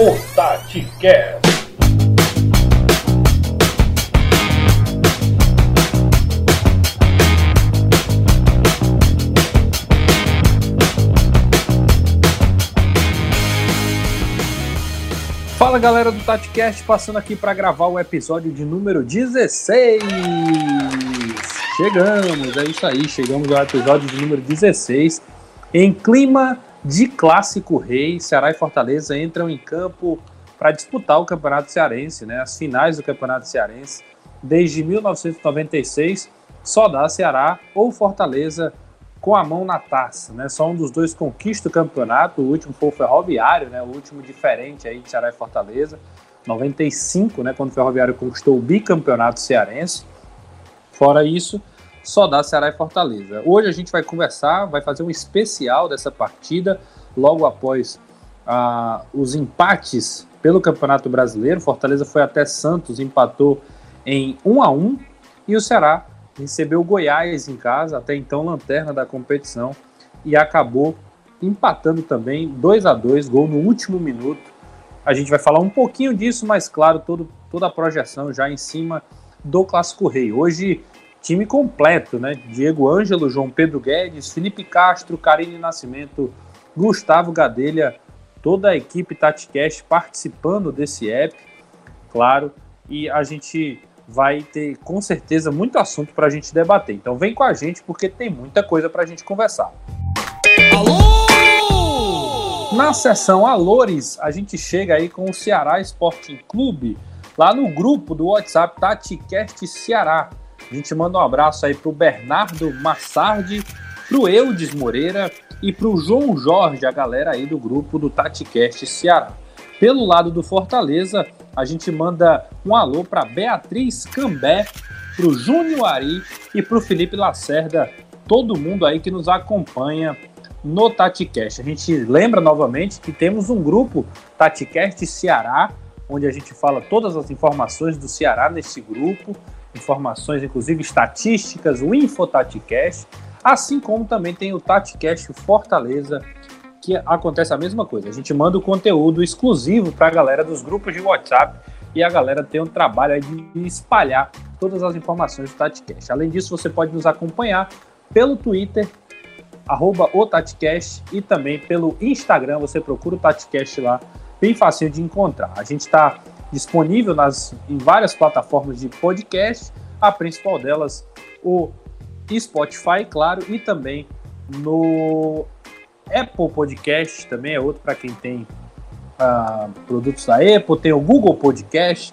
o TatiCast. Fala galera do TatiCast, passando aqui para gravar o episódio de número 16. Chegamos, é isso aí, chegamos ao episódio de número 16. Em clima de clássico rei, Ceará e Fortaleza entram em campo para disputar o Campeonato Cearense, né? As finais do Campeonato Cearense. Desde 1996, só dá Ceará ou Fortaleza com a mão na taça, né? Só um dos dois conquista o campeonato, o último foi o Ferroviário, né? O último diferente aí de Ceará e Fortaleza, 95, né? Quando o Ferroviário conquistou o bicampeonato cearense. Fora isso, só dá Ceará e Fortaleza. Hoje a gente vai conversar, vai fazer um especial dessa partida, logo após ah, os empates pelo Campeonato Brasileiro. Fortaleza foi até Santos, empatou em 1 a 1 e o Ceará recebeu o Goiás em casa, até então lanterna da competição, e acabou empatando também 2 a 2 gol no último minuto. A gente vai falar um pouquinho disso, mas claro, todo, toda a projeção já em cima do Clássico Rei. Hoje, time completo, né? Diego Ângelo, João Pedro Guedes, Felipe Castro, Karine Nascimento, Gustavo Gadelha, toda a equipe TatiCast participando desse app, claro, e a gente vai ter com certeza muito assunto para a gente debater. Então vem com a gente porque tem muita coisa para a gente conversar. Alô! Na sessão Alores, a gente chega aí com o Ceará Sporting Clube, lá no grupo do WhatsApp TatiCast Ceará. A gente manda um abraço aí pro Bernardo Massardi, pro Eudes Moreira e pro João Jorge, a galera aí do grupo do TatiCast Ceará. Pelo lado do Fortaleza, a gente manda um alô para Beatriz Cambé, para o Júnior Ari e para o Felipe Lacerda, todo mundo aí que nos acompanha no TatiCast. A gente lembra novamente que temos um grupo TatiCast Ceará, onde a gente fala todas as informações do Ceará nesse grupo, informações inclusive estatísticas, o InfoTatiCast, assim como também tem o TatiCast Fortaleza, que acontece a mesma coisa. A gente manda o conteúdo exclusivo para a galera dos grupos de WhatsApp e a galera tem um trabalho de espalhar todas as informações do TatiCast. Além disso, você pode nos acompanhar pelo Twitter, arroba o TatiCast, e também pelo Instagram, você procura o TatiCast lá, bem fácil de encontrar. A gente está disponível nas, em várias plataformas de podcast, a principal delas o Spotify, claro, e também no Apple Podcast também é outro para quem tem uh, produtos da Apple, tem o Google Podcast.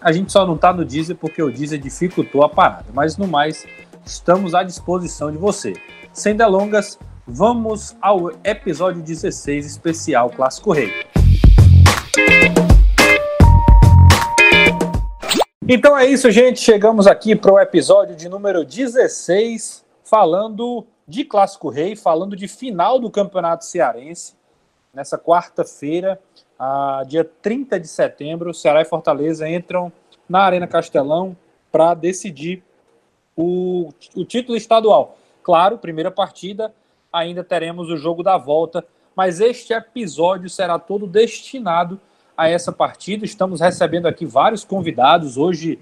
A gente só não está no Deezer porque o Deezer dificultou a parada, mas no mais, estamos à disposição de você. Sem delongas, vamos ao episódio 16 especial Clássico Rei. Então é isso, gente. Chegamos aqui para o episódio de número 16, falando de Clássico Rei, falando de final do Campeonato Cearense. Nessa quarta-feira, dia 30 de setembro, Ceará e Fortaleza entram na Arena Castelão para decidir o, o título estadual. Claro, primeira partida, ainda teremos o jogo da volta, mas este episódio será todo destinado a essa partida. Estamos recebendo aqui vários convidados. Hoje,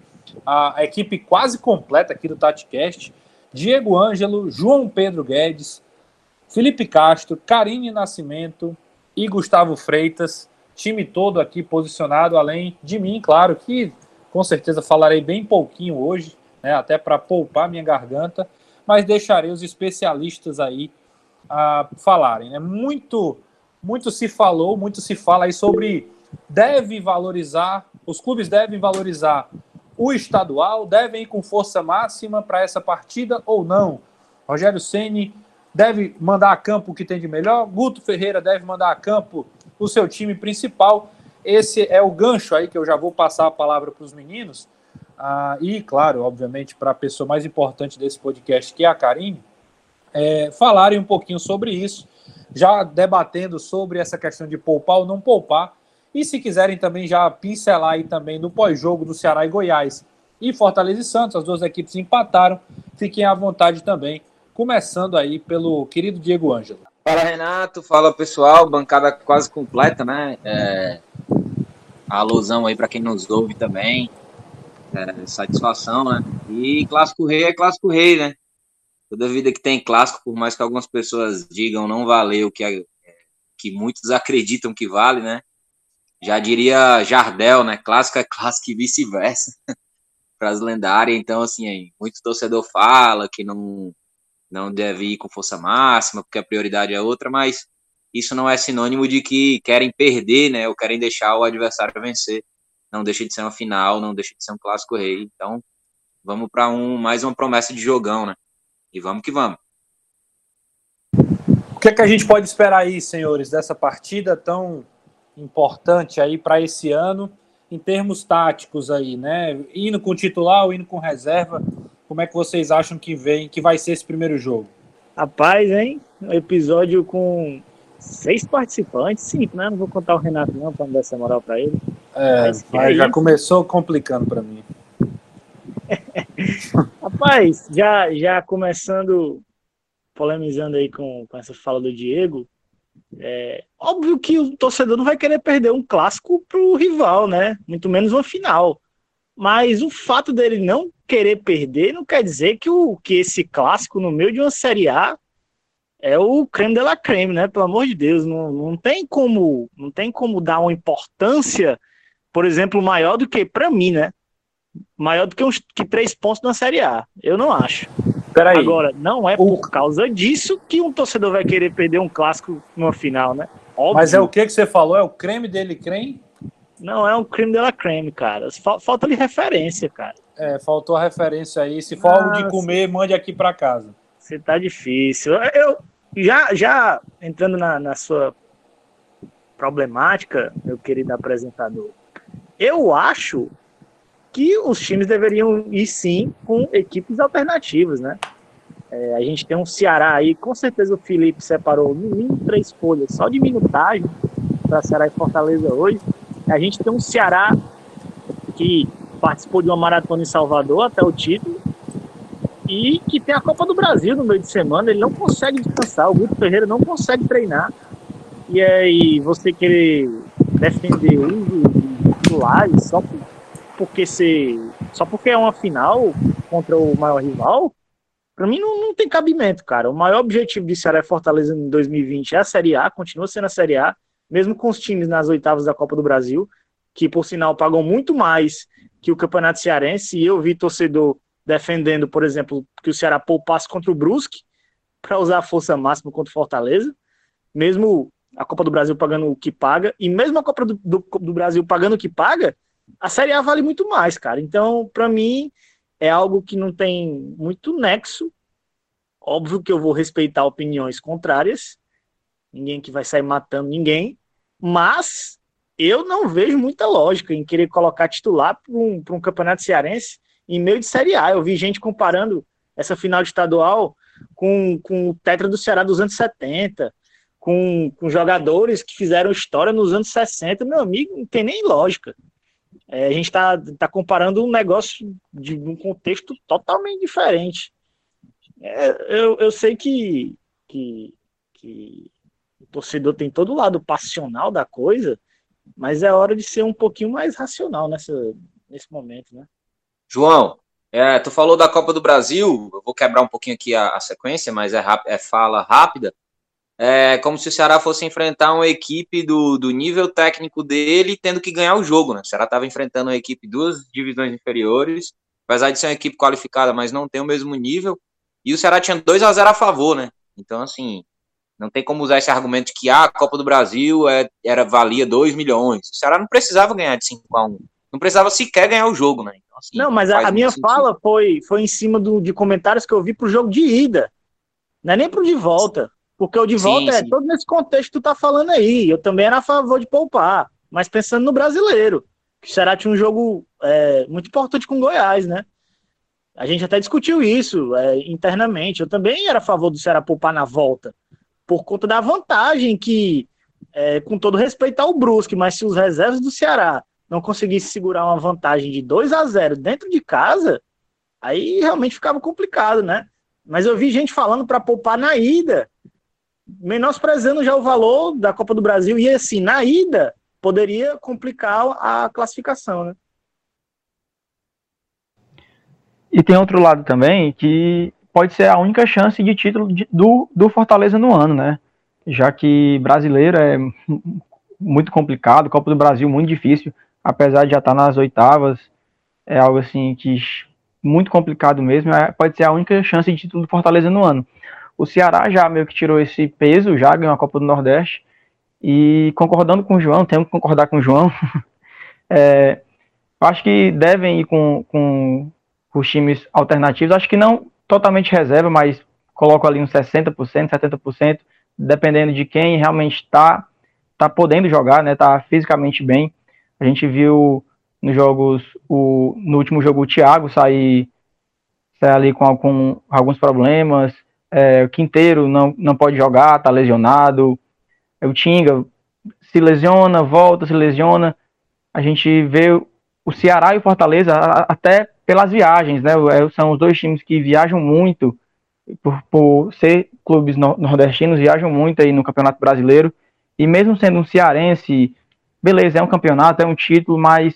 a equipe quase completa aqui do TatiCast. Diego Ângelo, João Pedro Guedes, Felipe Castro, Karine Nascimento e Gustavo Freitas, time todo aqui posicionado, além de mim, claro, que com certeza falarei bem pouquinho hoje, né, até para poupar minha garganta, mas deixarei os especialistas aí a falarem. Né? Muito, muito se falou, muito se fala aí sobre deve valorizar, os clubes devem valorizar o estadual devem ir com força máxima para essa partida ou não? Rogério Ceni deve mandar a campo o que tem de melhor, Guto Ferreira deve mandar a campo o seu time principal. Esse é o gancho aí que eu já vou passar a palavra para os meninos. Ah, e, claro, obviamente, para a pessoa mais importante desse podcast, que é a Karine, é, falarem um pouquinho sobre isso, já debatendo sobre essa questão de poupar ou não poupar e se quiserem também já pincelar aí também no pós-jogo do Ceará e Goiás e Fortaleza e Santos, as duas equipes empataram, fiquem à vontade também. Começando aí pelo querido Diego Ângelo. Fala Renato, fala pessoal, bancada quase completa, né? É, alusão aí para quem nos ouve também. É, satisfação, né? E clássico rei é clássico rei, né? Toda vida que tem clássico, por mais que algumas pessoas digam não valeu que, é, que muitos acreditam que vale, né? Já diria Jardel, né? Clássico é clássico e vice-versa. Frase lendária. Então, assim, aí, muito torcedor fala que não, não deve ir com força máxima, porque a prioridade é outra, mas isso não é sinônimo de que querem perder, né? Ou querem deixar o adversário vencer. Não deixa de ser uma final, não deixa de ser um clássico rei. Então, vamos para um mais uma promessa de jogão, né? E vamos que vamos. O que, é que a gente pode esperar aí, senhores, dessa partida tão importante aí para esse ano, em termos táticos aí, né? Indo com titular ou indo com reserva, como é que vocês acham que vem, que vai ser esse primeiro jogo? Rapaz, hein? Um episódio com seis participantes, sim, né? Não vou contar o Renato não, para não dar essa moral para ele. É, é já começou complicando para mim. Rapaz, já, já começando polemizando aí com, com essa fala do Diego, é óbvio que o torcedor não vai querer perder um clássico pro rival, né? Muito menos uma final. Mas o fato dele não querer perder não quer dizer que, o, que esse clássico no meio de uma Série A é o creme de la creme, né? Pelo amor de Deus, não, não tem como não tem como dar uma importância, por exemplo, maior do que para mim, né? Maior do que uns que três pontos na Série A. Eu não acho. Peraí. Agora, não é o... por causa disso que um torcedor vai querer perder um clássico numa final, né? Óbvio. Mas é o que que você falou? É o creme dele creme? Não, é um creme de la creme, cara. Falta de referência, cara. É, faltou a referência aí. Se for algo de comer, mande aqui para casa. Você tá difícil. Eu já, já entrando na, na sua problemática, meu querido apresentador, eu acho que os times deveriam ir sim com equipes alternativas, né? É, a gente tem um Ceará aí, com certeza o Felipe separou no mínimo três folhas só de minutagem para Ceará e Fortaleza hoje. A gente tem um Ceará que participou de uma maratona em Salvador até o título e que tem a Copa do Brasil no meio de semana. Ele não consegue descansar, o Guto Ferreira não consegue treinar. E aí você querer defender um dos titulares só por porque ser. Só porque é uma final contra o maior rival, para mim não, não tem cabimento, cara. O maior objetivo de Ceará e Fortaleza em 2020 é a Série A, continua sendo a Série A, mesmo com os times nas oitavas da Copa do Brasil, que por sinal pagam muito mais que o Campeonato Cearense, e eu vi torcedor defendendo, por exemplo, que o Ceará poupasse contra o Brusque para usar a força máxima contra o Fortaleza, mesmo a Copa do Brasil pagando o que paga, e mesmo a Copa do, do, do Brasil pagando o que paga, a Série A vale muito mais, cara. Então, para mim, é algo que não tem muito nexo. Óbvio que eu vou respeitar opiniões contrárias, ninguém que vai sair matando ninguém, mas eu não vejo muita lógica em querer colocar titular para um, um campeonato cearense em meio de Série A. Eu vi gente comparando essa final de estadual com, com o Tetra do Ceará dos anos 70, com, com jogadores que fizeram história nos anos 60. Meu amigo, não tem nem lógica. É, a gente está tá comparando um negócio de um contexto totalmente diferente. É, eu, eu sei que, que, que o torcedor tem todo o lado passional da coisa, mas é hora de ser um pouquinho mais racional nessa, nesse momento, né? João, é, tu falou da Copa do Brasil, eu vou quebrar um pouquinho aqui a, a sequência, mas é, é fala rápida é como se o Ceará fosse enfrentar uma equipe do, do nível técnico dele, tendo que ganhar o jogo, né? O Ceará estava enfrentando uma equipe duas divisões inferiores, apesar de ser uma equipe qualificada, mas não tem o mesmo nível, e o Ceará tinha 2 a 0 a favor, né? Então, assim, não tem como usar esse argumento de que ah, a Copa do Brasil é, era valia 2 milhões. O Ceará não precisava ganhar de 5 a 1 não precisava sequer ganhar o jogo, né? Então, assim, não, mas a, a minha fala foi, foi em cima do, de comentários que eu vi pro jogo de ida, não é nem pro de volta. Porque o de volta sim, é sim. todo nesse contexto que tu tá falando aí. Eu também era a favor de poupar, mas pensando no brasileiro. Que o Ceará tinha um jogo é, muito importante com o Goiás, né? A gente até discutiu isso é, internamente. Eu também era a favor do Ceará poupar na volta, por conta da vantagem que, é, com todo respeito ao Brusque, mas se os reservas do Ceará não conseguissem segurar uma vantagem de 2 a 0 dentro de casa, aí realmente ficava complicado, né? Mas eu vi gente falando para poupar na ida menosprezando já o valor da Copa do Brasil. E assim, na ida, poderia complicar a classificação, né? E tem outro lado também que pode ser a única chance de título de, do, do Fortaleza no ano, né? Já que brasileiro é muito complicado, Copa do Brasil muito difícil, apesar de já estar nas oitavas, é algo assim que muito complicado mesmo, é, pode ser a única chance de título do Fortaleza no ano. O Ceará já meio que tirou esse peso, já ganhou a Copa do Nordeste, e concordando com o João, temos que concordar com o João, é, acho que devem ir com, com os times alternativos, acho que não totalmente reserva, mas coloco ali uns 60%, 70%, dependendo de quem realmente está tá podendo jogar, né, tá fisicamente bem. A gente viu nos jogos, o, no último jogo o Thiago sair, sair ali com, com alguns problemas, é, o Quinteiro não, não pode jogar, tá lesionado, o Tinga se lesiona, volta, se lesiona. A gente vê o Ceará e o Fortaleza até pelas viagens, né? É, são os dois times que viajam muito, por, por ser clubes nordestinos, viajam muito aí no Campeonato Brasileiro. E mesmo sendo um cearense, beleza, é um campeonato, é um título, mas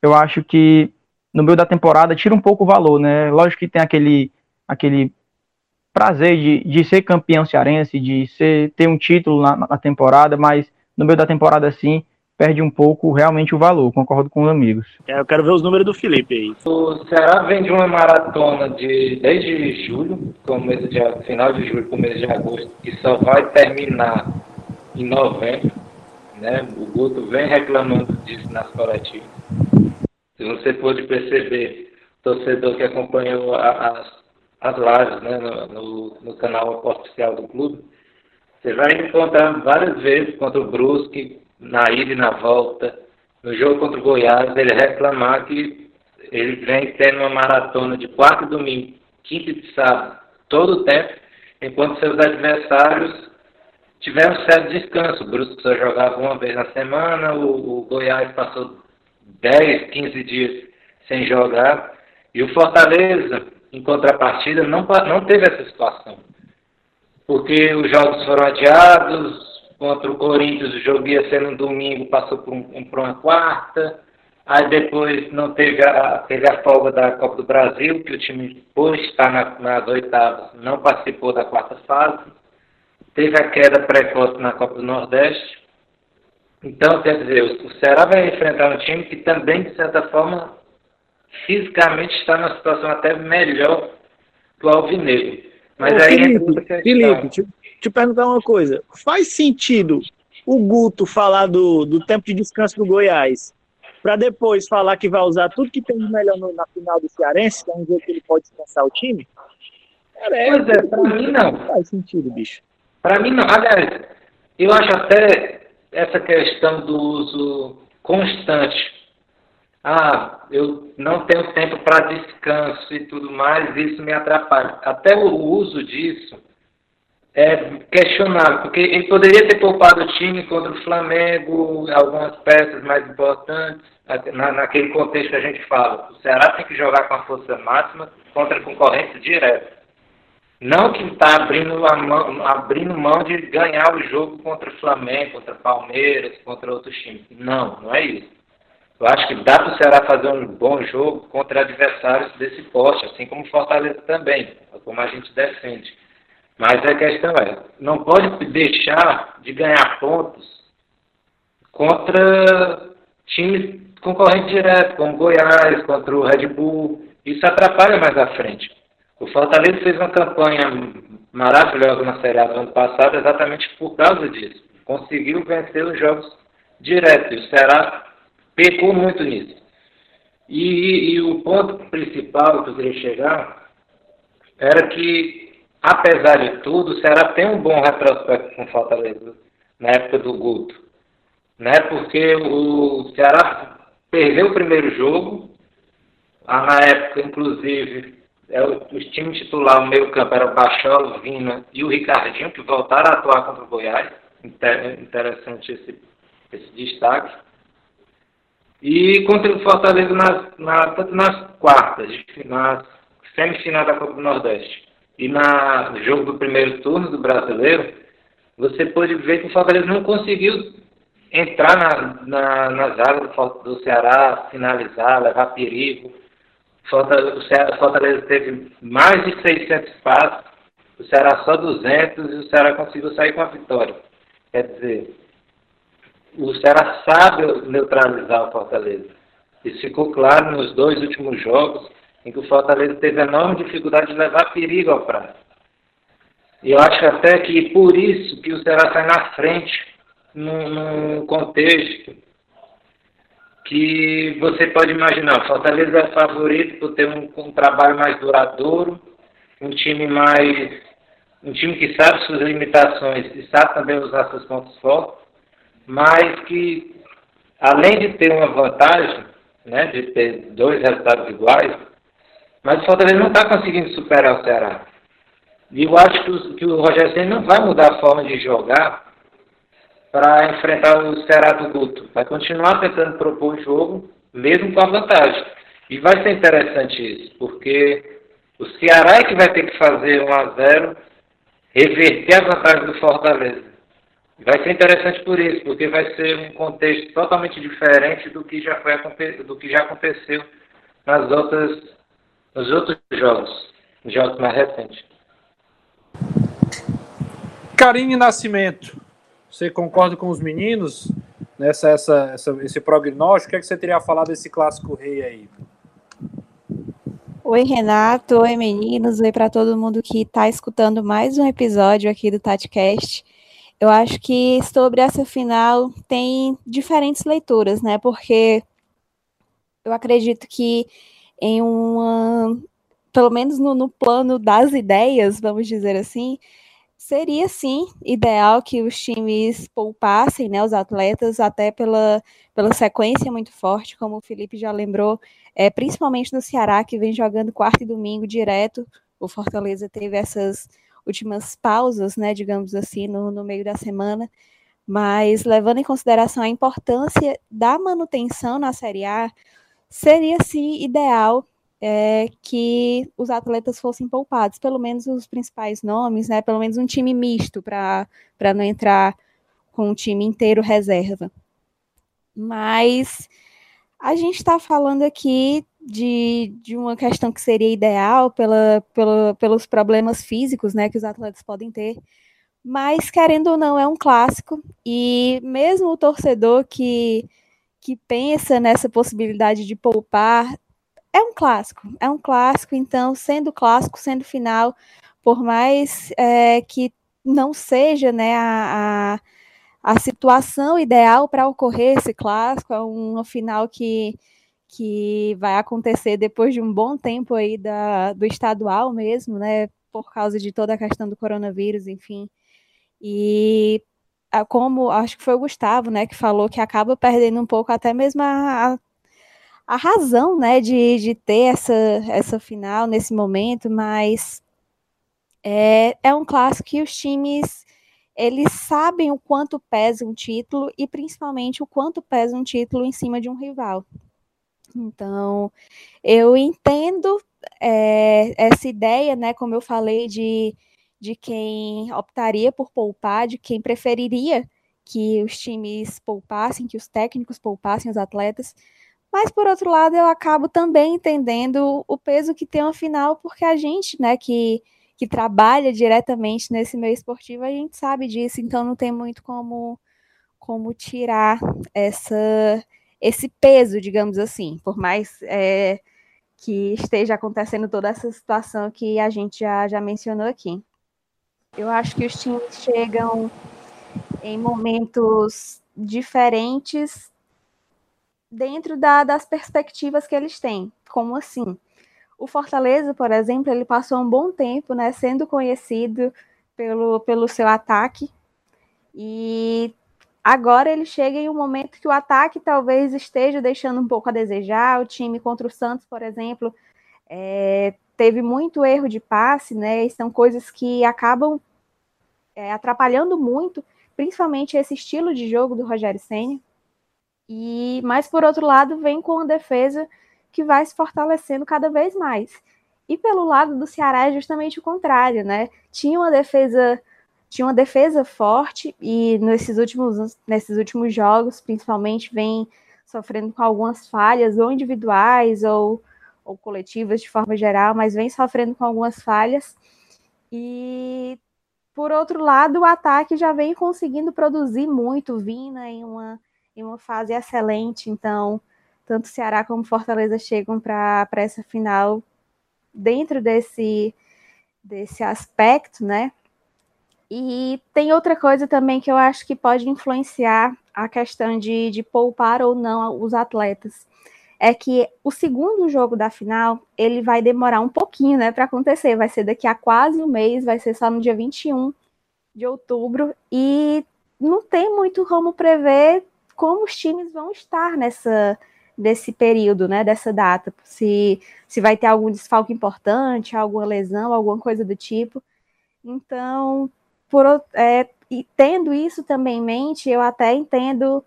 eu acho que no meio da temporada tira um pouco o valor, né? Lógico que tem aquele, aquele prazer de, de ser campeão cearense, de ser, ter um título na, na temporada, mas no meio da temporada, assim, perde um pouco realmente o valor, concordo com os amigos. É, eu quero ver os números do Felipe aí. O Ceará vem de uma maratona de desde julho, começo de, final de julho, começo de agosto, que só vai terminar em novembro. Né? O Guto vem reclamando disso nas coletivas. Se você pôde perceber, torcedor que acompanhou as, as lives né, no, no, canal oficial do clube, você vai encontrar várias vezes contra o Brusque, na ida e na volta, no jogo contra o Goiás, ele reclamar que ele vem tendo uma maratona de quarto e domingo, quinta e sábado, todo o tempo, enquanto seus adversários tiveram certo descanso. O Brusque só jogava uma vez na semana, o, o Goiás passou 10, 15 dias sem jogar, e o Fortaleza, em contrapartida, não, não teve essa situação. Porque os jogos foram adiados, contra o Corinthians, o jogo ia ser no domingo, passou por, um, por uma quarta. Aí depois não teve a, teve a folga da Copa do Brasil, que o time, por estar na, nas oitavas, não participou da quarta fase. Teve a queda precoce na Copa do Nordeste. Então, quer dizer, o Ceará vai enfrentar um time que também, de certa forma, fisicamente está numa situação até melhor que o Alvinegro. Mas Ô, aí Felipe, Felipe, te, te perguntar uma coisa. Faz sentido o Guto falar do, do tempo de descanso do Goiás para depois falar que vai usar tudo que tem de melhor no, na final do Cearense, que é um jogo que ele pode descansar o time? Cara, é, pois é, para mim não. Faz sentido, bicho. Para mim não. Aliás, eu acho até essa questão do uso constante ah, eu não tenho tempo para descanso e tudo mais, isso me atrapalha. Até o uso disso é questionável, porque ele poderia ter poupado o time contra o Flamengo, algumas peças mais importantes, na, naquele contexto que a gente fala. O Ceará tem que jogar com a força máxima contra a concorrência direta. Não que está abrindo, mão, abrindo mão de ganhar o jogo contra o Flamengo, contra o Palmeiras, contra outros times. Não, não é isso. Eu acho que dá para o Ceará fazer um bom jogo contra adversários desse poste, assim como Fortaleza também, como a gente defende. Mas a questão é, não pode deixar de ganhar pontos contra times concorrentes direto, como Goiás, contra o Red Bull. Isso atrapalha mais à frente. O Fortaleza fez uma campanha maravilhosa na Série A do ano passado exatamente por causa disso. Conseguiu vencer os jogos direto. E o Ceará pecou muito nisso. E, e, o ponto principal que eu queria chegar era que, apesar de tudo, o Ceará tem um bom retrospecto com Fortaleza na época do Guto. Né? Porque o Ceará perdeu o primeiro jogo, ah, na época, inclusive, é os times titular, o meio campo era o Bachola, Vina e o Ricardinho, que voltaram a atuar contra o Goiás. Interessante esse, esse destaque. E contra o Fortaleza nas, na, tanto nas quartas, nas semifinais da Copa do Nordeste e na, no jogo do primeiro turno do brasileiro, você pode ver que o Fortaleza não conseguiu entrar na, na, nas áreas do, do Ceará, finalizar, levar perigo. O Fortaleza teve mais de 600 passos, o Ceará só 200 e o Ceará conseguiu sair com a vitória. Quer dizer, o Ceará sabe neutralizar o Fortaleza. Isso ficou claro nos dois últimos jogos, em que o Fortaleza teve enorme dificuldade de levar perigo ao prato. E eu acho até que por isso que o Ceará sai na frente, num, contexto que você pode imaginar. O Fortaleza é favorito por ter um, um trabalho mais duradouro, um time mais. um time que sabe suas limitações e sabe também usar seus pontos fortes, mas que, além de ter uma vantagem, né, de ter dois resultados iguais, mas o Fortaleza não está conseguindo superar o Ceará. E eu acho que o, que o Rogério Senna não vai mudar a forma de jogar para enfrentar o Ceará do Guto. Vai continuar tentando propor o jogo, mesmo com a vantagem. E vai ser interessante isso, porque o Ceará é que vai ter que fazer 1 a 0 reverter a vantagem do Fortaleza. Vai ser interessante por isso, porque vai ser um contexto totalmente diferente do que já, foi, do que já aconteceu nas outras, nos outros jogos, jogos mais recentes. Karine Nascimento, você concorda com os meninos nessa essa, essa, esse prognóstico? O que, é que você teria a falar desse clássico rei aí? Oi, Renato. Oi, meninos. Oi para todo mundo que está escutando mais um episódio aqui do TatiCast. Eu acho que sobre essa final tem diferentes leituras, né? Porque eu acredito que em uma, pelo menos no, no plano das ideias, vamos dizer assim, seria sim ideal que os times poupassem né, os atletas, até pela, pela sequência muito forte, como o Felipe já lembrou, é, principalmente no Ceará, que vem jogando quarto e domingo direto. O Fortaleza teve essas últimas pausas, né, digamos assim, no, no meio da semana. Mas levando em consideração a importância da manutenção na Série A, seria sim ideal é, que os atletas fossem poupados, pelo menos os principais nomes, né? Pelo menos um time misto para não entrar com um time inteiro reserva. Mas a gente está falando aqui de, de uma questão que seria ideal pela, pela, pelos problemas físicos né, que os atletas podem ter. Mas, querendo ou não, é um clássico. E mesmo o torcedor que, que pensa nessa possibilidade de poupar é um clássico, é um clássico, então, sendo clássico, sendo final, por mais é, que não seja né, a, a, a situação ideal para ocorrer esse clássico, é uma final que, que vai acontecer depois de um bom tempo aí da, do estadual mesmo, né, por causa de toda a questão do coronavírus, enfim. E como acho que foi o Gustavo, né, que falou que acaba perdendo um pouco até mesmo a, a a razão, né, de, de ter essa, essa final nesse momento, mas é, é um clássico que os times eles sabem o quanto pesa um título e principalmente o quanto pesa um título em cima de um rival. Então, eu entendo é, essa ideia, né, como eu falei, de, de quem optaria por poupar, de quem preferiria que os times poupassem, que os técnicos poupassem os atletas, mas, por outro lado, eu acabo também entendendo o peso que tem uma final, porque a gente, né, que, que trabalha diretamente nesse meio esportivo, a gente sabe disso, então não tem muito como, como tirar essa, esse peso, digamos assim, por mais é, que esteja acontecendo toda essa situação que a gente já, já mencionou aqui. Eu acho que os times chegam em momentos diferentes dentro da, das perspectivas que eles têm. Como assim? O Fortaleza, por exemplo, ele passou um bom tempo né, sendo conhecido pelo, pelo seu ataque. E agora ele chega em um momento que o ataque talvez esteja deixando um pouco a desejar. O time contra o Santos, por exemplo, é, teve muito erro de passe, né? E são coisas que acabam é, atrapalhando muito, principalmente esse estilo de jogo do Rogério Senna. E, mas por outro lado, vem com uma defesa que vai se fortalecendo cada vez mais. E pelo lado do Ceará é justamente o contrário, né? Tinha uma defesa tinha uma defesa forte e nesses últimos, nesses últimos jogos, principalmente, vem sofrendo com algumas falhas, ou individuais ou, ou coletivas de forma geral, mas vem sofrendo com algumas falhas. E por outro lado, o ataque já vem conseguindo produzir muito, vindo em uma, em uma fase excelente. Então, tanto Ceará como Fortaleza chegam para essa final dentro desse, desse aspecto, né? E tem outra coisa também que eu acho que pode influenciar a questão de, de poupar ou não os atletas. É que o segundo jogo da final, ele vai demorar um pouquinho, né, para acontecer. Vai ser daqui a quase um mês, vai ser só no dia 21 de outubro. E não tem muito como prever como os times vão estar nessa, desse período, né, dessa data. Se, se vai ter algum desfalque importante, alguma lesão, alguma coisa do tipo. Então, por, é, e tendo isso também em mente, eu até entendo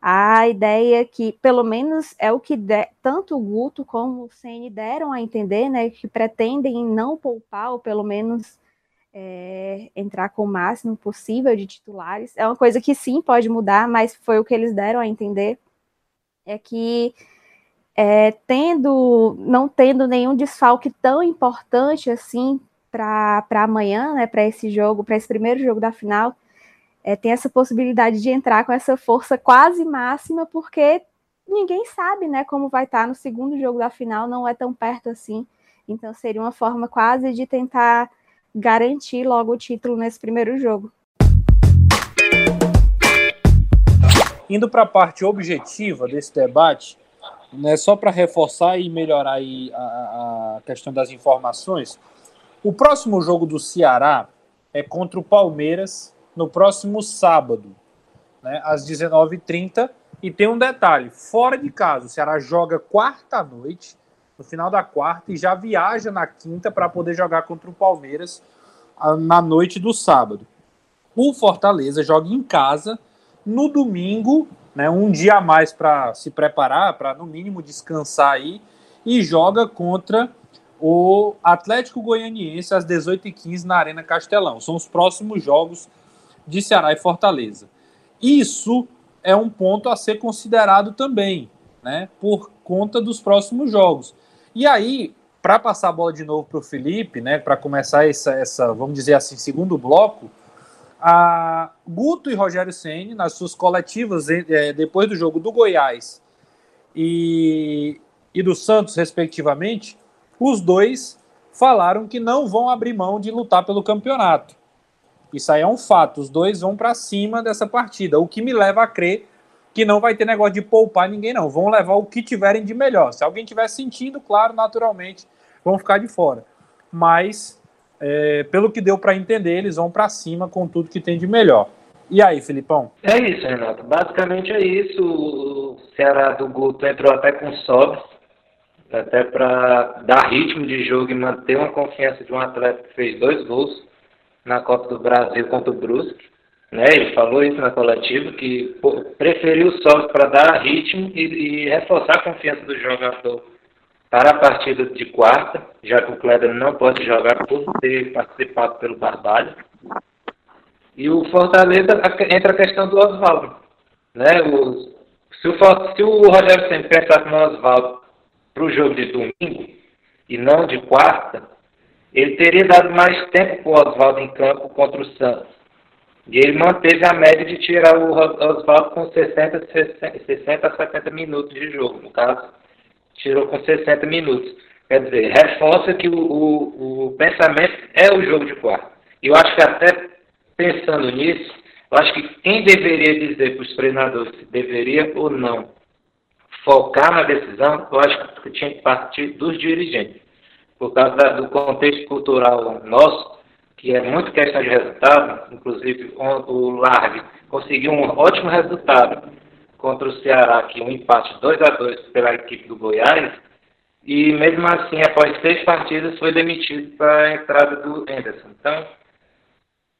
a ideia que, pelo menos, é o que de, tanto o Guto como o Ceni deram a entender, né, que pretendem não poupar, ou pelo menos é, entrar com o máximo possível de titulares. É uma coisa que sim pode mudar, mas foi o que eles deram a entender. É que é, tendo, não tendo nenhum desfalque tão importante assim para amanhã, né, para esse jogo, para esse primeiro jogo da final, é, tem essa possibilidade de entrar com essa força quase máxima, porque ninguém sabe, né, como vai estar no segundo jogo da final, não é tão perto assim. Então seria uma forma quase de tentar garantir logo o título nesse primeiro jogo. Indo para a parte objetiva desse debate, né, só para reforçar e melhorar a, a questão das informações, o próximo jogo do Ceará é contra o Palmeiras no próximo sábado, né, às 19h30. E tem um detalhe: fora de casa, o Ceará joga quarta-noite, no final da quarta, e já viaja na quinta para poder jogar contra o Palmeiras na noite do sábado. O Fortaleza joga em casa no domingo, né, um dia a mais para se preparar, para no mínimo descansar aí, e joga contra o Atlético Goianiense às 18h15 na Arena Castelão. São os próximos jogos de Ceará e Fortaleza. Isso é um ponto a ser considerado também, né? Por conta dos próximos jogos. E aí, para passar a bola de novo para o Felipe, né? Para começar essa, essa, vamos dizer assim, segundo bloco, a Guto e Rogério Ceni nas suas coletivas é, depois do jogo do Goiás e, e do Santos, respectivamente, os dois falaram que não vão abrir mão de lutar pelo campeonato. Isso aí é um fato. Os dois vão para cima dessa partida, o que me leva a crer que não vai ter negócio de poupar ninguém, não. Vão levar o que tiverem de melhor. Se alguém tiver sentindo, claro, naturalmente, vão ficar de fora. Mas, é, pelo que deu para entender, eles vão para cima com tudo que tem de melhor. E aí, Filipão? É isso, Renato. Basicamente é isso. O Ceará do Guto entrou até com sobres até para dar ritmo de jogo e manter uma confiança de um atleta que fez dois gols na Copa do Brasil contra o Brusque. Né? Ele falou isso na coletiva, que preferiu o Sobs para dar ritmo e, e, reforçar a confiança do jogador para a partida de quarta, já que o Kleber não pode jogar por ter participado pelo Barbalho. E o Fortaleza entra a questão do Oswaldo. Né? Se, o, se o Rogério sempre pensasse no Oswaldo para o jogo de domingo e não de quarta, ele teria dado mais tempo para o Oswaldo em campo contra o Santos. E ele manteve a média de tirar o Oswaldo com 60, 60 a 70 minutos de jogo. No caso, tirou com 60 minutos. Quer dizer, reforça que o, o, o pensamento é o jogo de quarta. E eu acho que até pensando nisso, eu acho que quem deveria dizer para os treinadores se deveria ou não focar na decisão, eu acho que tinha que partir dos dirigentes. Por causa do contexto cultural nosso, que é muito questão de resultado, inclusive o Largue conseguiu um ótimo resultado contra o Ceará, aqui um empate 2 a 2 pela equipe do Goiás, e mesmo assim, após seis partidas, foi demitido para a entrada do Anderson. Então,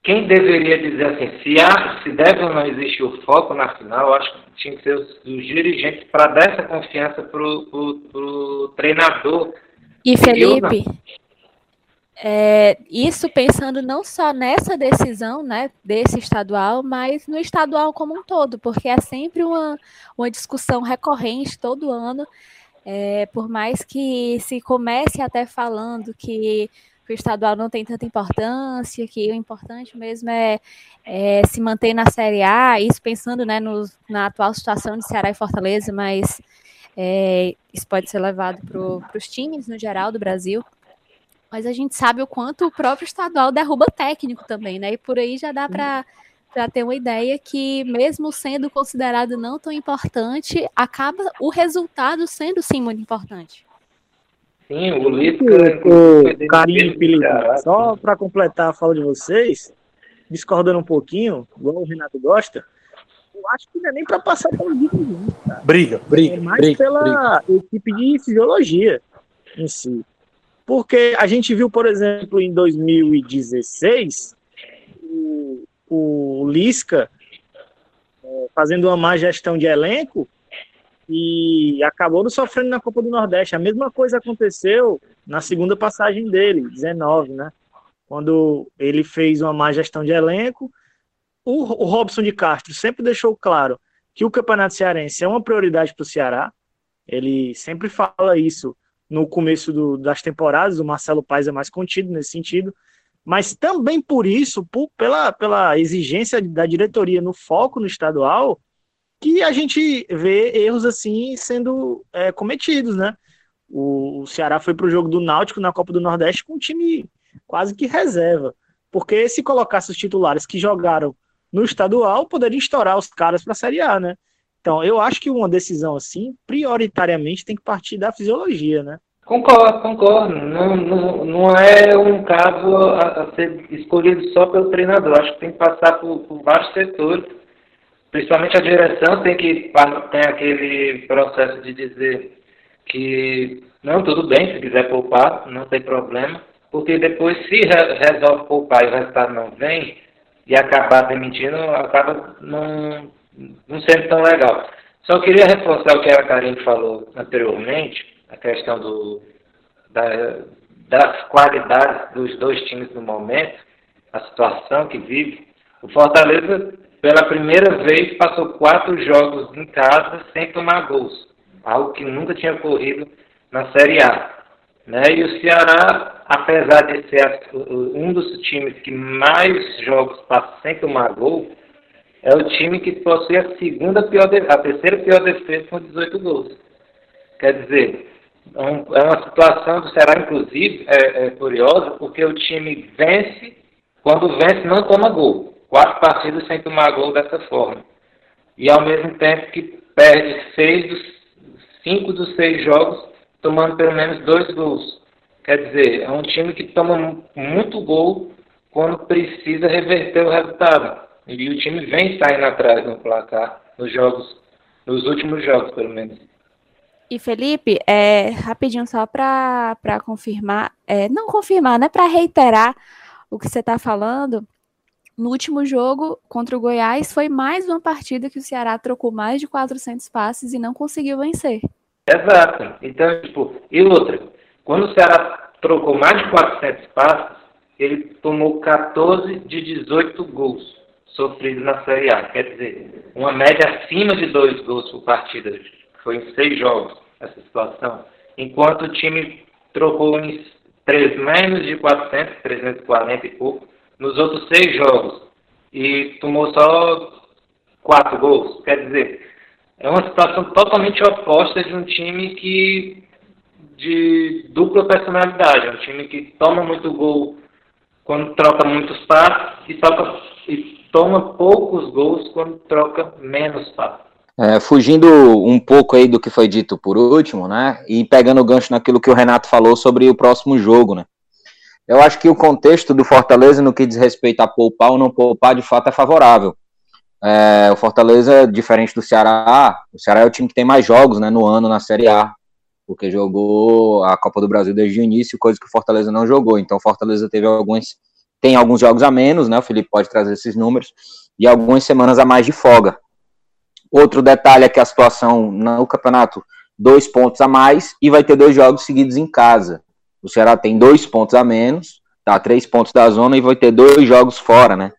quem deveria dizer assim, se, há, se deve ou não existir o foco na final, acho que tinha que ser os, os dirigentes para dar essa confiança para o treinador. E Felipe, É, isso pensando não só nessa decisão, né, desse estadual, mas no estadual como um todo, porque é sempre uma, uma discussão recorrente todo ano, é, por mais que se comece até falando que o estadual não tem tanta importância, que o importante mesmo é, é se manter na Série A, isso pensando né, no, na atual situação de Ceará e Fortaleza, mas é, isso pode ser levado para os times no geral do Brasil mas a gente sabe o quanto o próprio estadual derruba técnico também, né? E por aí já dá para para ter uma ideia que, mesmo sendo considerado não tão importante, acaba o resultado sendo sim muito importante. Sim, o Lisca. O Carinho Felipe, só para completar a fala de vocês, discordando um pouquinho, igual o Renato gosta, eu acho que não é nem para passar pelo vídeo, Briga, briga. É mais briga, pela briga. equipe de fisiologia em si. Porque a gente viu, por exemplo, em 2016, o, o Lisca é, fazendo uma má gestão de elenco e acabou sofrendo na Copa do Nordeste. A mesma coisa aconteceu na segunda passagem dele, 19, né? Quando ele fez uma má gestão de elenco. O, o Robson de Castro sempre deixou claro que o Campeonato Cearense é uma prioridade para o Ceará. Ele sempre fala isso no começo do, das temporadas, o Marcelo Paes é mais contido nesse sentido, mas também por isso, por, pela, pela exigência da diretoria no foco no estadual, que a gente vê erros assim sendo é, cometidos, né? O, Ceará foi para o jogo do Náutico na Copa do Nordeste com um time quase que reserva, porque se colocasse os titulares que jogaram no estadual, poderia estourar os caras para a Série A, né? Então, eu acho que uma decisão assim, prioritariamente, tem que partir da fisiologia, né? Concordo, concordo. Não, não, não é um caso a, a, ser escolhido só pelo treinador. Acho que tem que passar por, por vários setores. Principalmente a direção tem que tem aquele processo de dizer que não, tudo bem, se quiser poupar, não tem problema. Porque depois, se re, resolve poupar e o resultado não vem, e acabar demitindo, acaba não não sendo tão legal. Só queria reforçar o que a Karine falou anteriormente, a questão do, da, das qualidades dos dois times no momento, a situação que vive. O Fortaleza, pela primeira vez, passou quatro jogos em casa sem tomar gols, algo que nunca tinha ocorrido na Série A. Né? E o Ceará, apesar de ser um dos times que mais jogos passa sem tomar gol, é o time que possui a segunda pior, a terceira pior defesa com 18 gols. Quer dizer, é, é uma situação do Ceará, inclusive, é, é curiosa, porque o time vence, quando vence não toma gol. Quatro partidas sem tomar gol dessa forma. E ao mesmo tempo que perde seis dos, cinco dos seis jogos, tomando pelo menos dois gols. Quer dizer, é um time que toma muito gol quando precisa reverter o resultado. E o time vem saindo atrás no placar nos jogos, nos últimos jogos, pelo menos. E Felipe, é, rapidinho só para confirmar, é, não confirmar, né, para reiterar o que você está falando. No último jogo contra o Goiás foi mais uma partida que o Ceará trocou mais de 400 passes e não conseguiu vencer. Exato. Então, tipo, e outra, quando o Ceará trocou mais de 400 passes, ele tomou 14 de 18 gols sofrido na Série A. Quer dizer, uma média acima de dois gols por partida. Foi em seis jogos essa situação. Enquanto o time trocou em três, menos de 400, 340 e pouco, nos outros seis jogos. E tomou só quatro gols. Quer dizer, é uma situação totalmente oposta de um time que de dupla personalidade. É um time que toma muito gol quando troca muitos passos e, toca, e toma poucos gols quando troca menos passes. É, fugindo um pouco aí do que foi dito por último, né? E pegando o gancho naquilo que o Renato falou sobre o próximo jogo, né? Eu acho que o contexto do Fortaleza no que diz respeito a poupar ou não poupar, de fato, é favorável. É, o Fortaleza, diferente do Ceará, o Ceará é o time que tem mais jogos né, no ano na Série A, porque jogou a Copa do Brasil desde o início, coisa que o Fortaleza não jogou. Então, o Fortaleza teve alguns tem alguns jogos a menos, né? O Felipe pode trazer esses números, e algumas semanas a mais de folga. Outro detalhe é que a situação no campeonato, dois pontos a mais, e vai ter dois jogos seguidos em casa. O Ceará tem dois pontos a menos, tá três pontos da zona e vai ter dois jogos fora, né?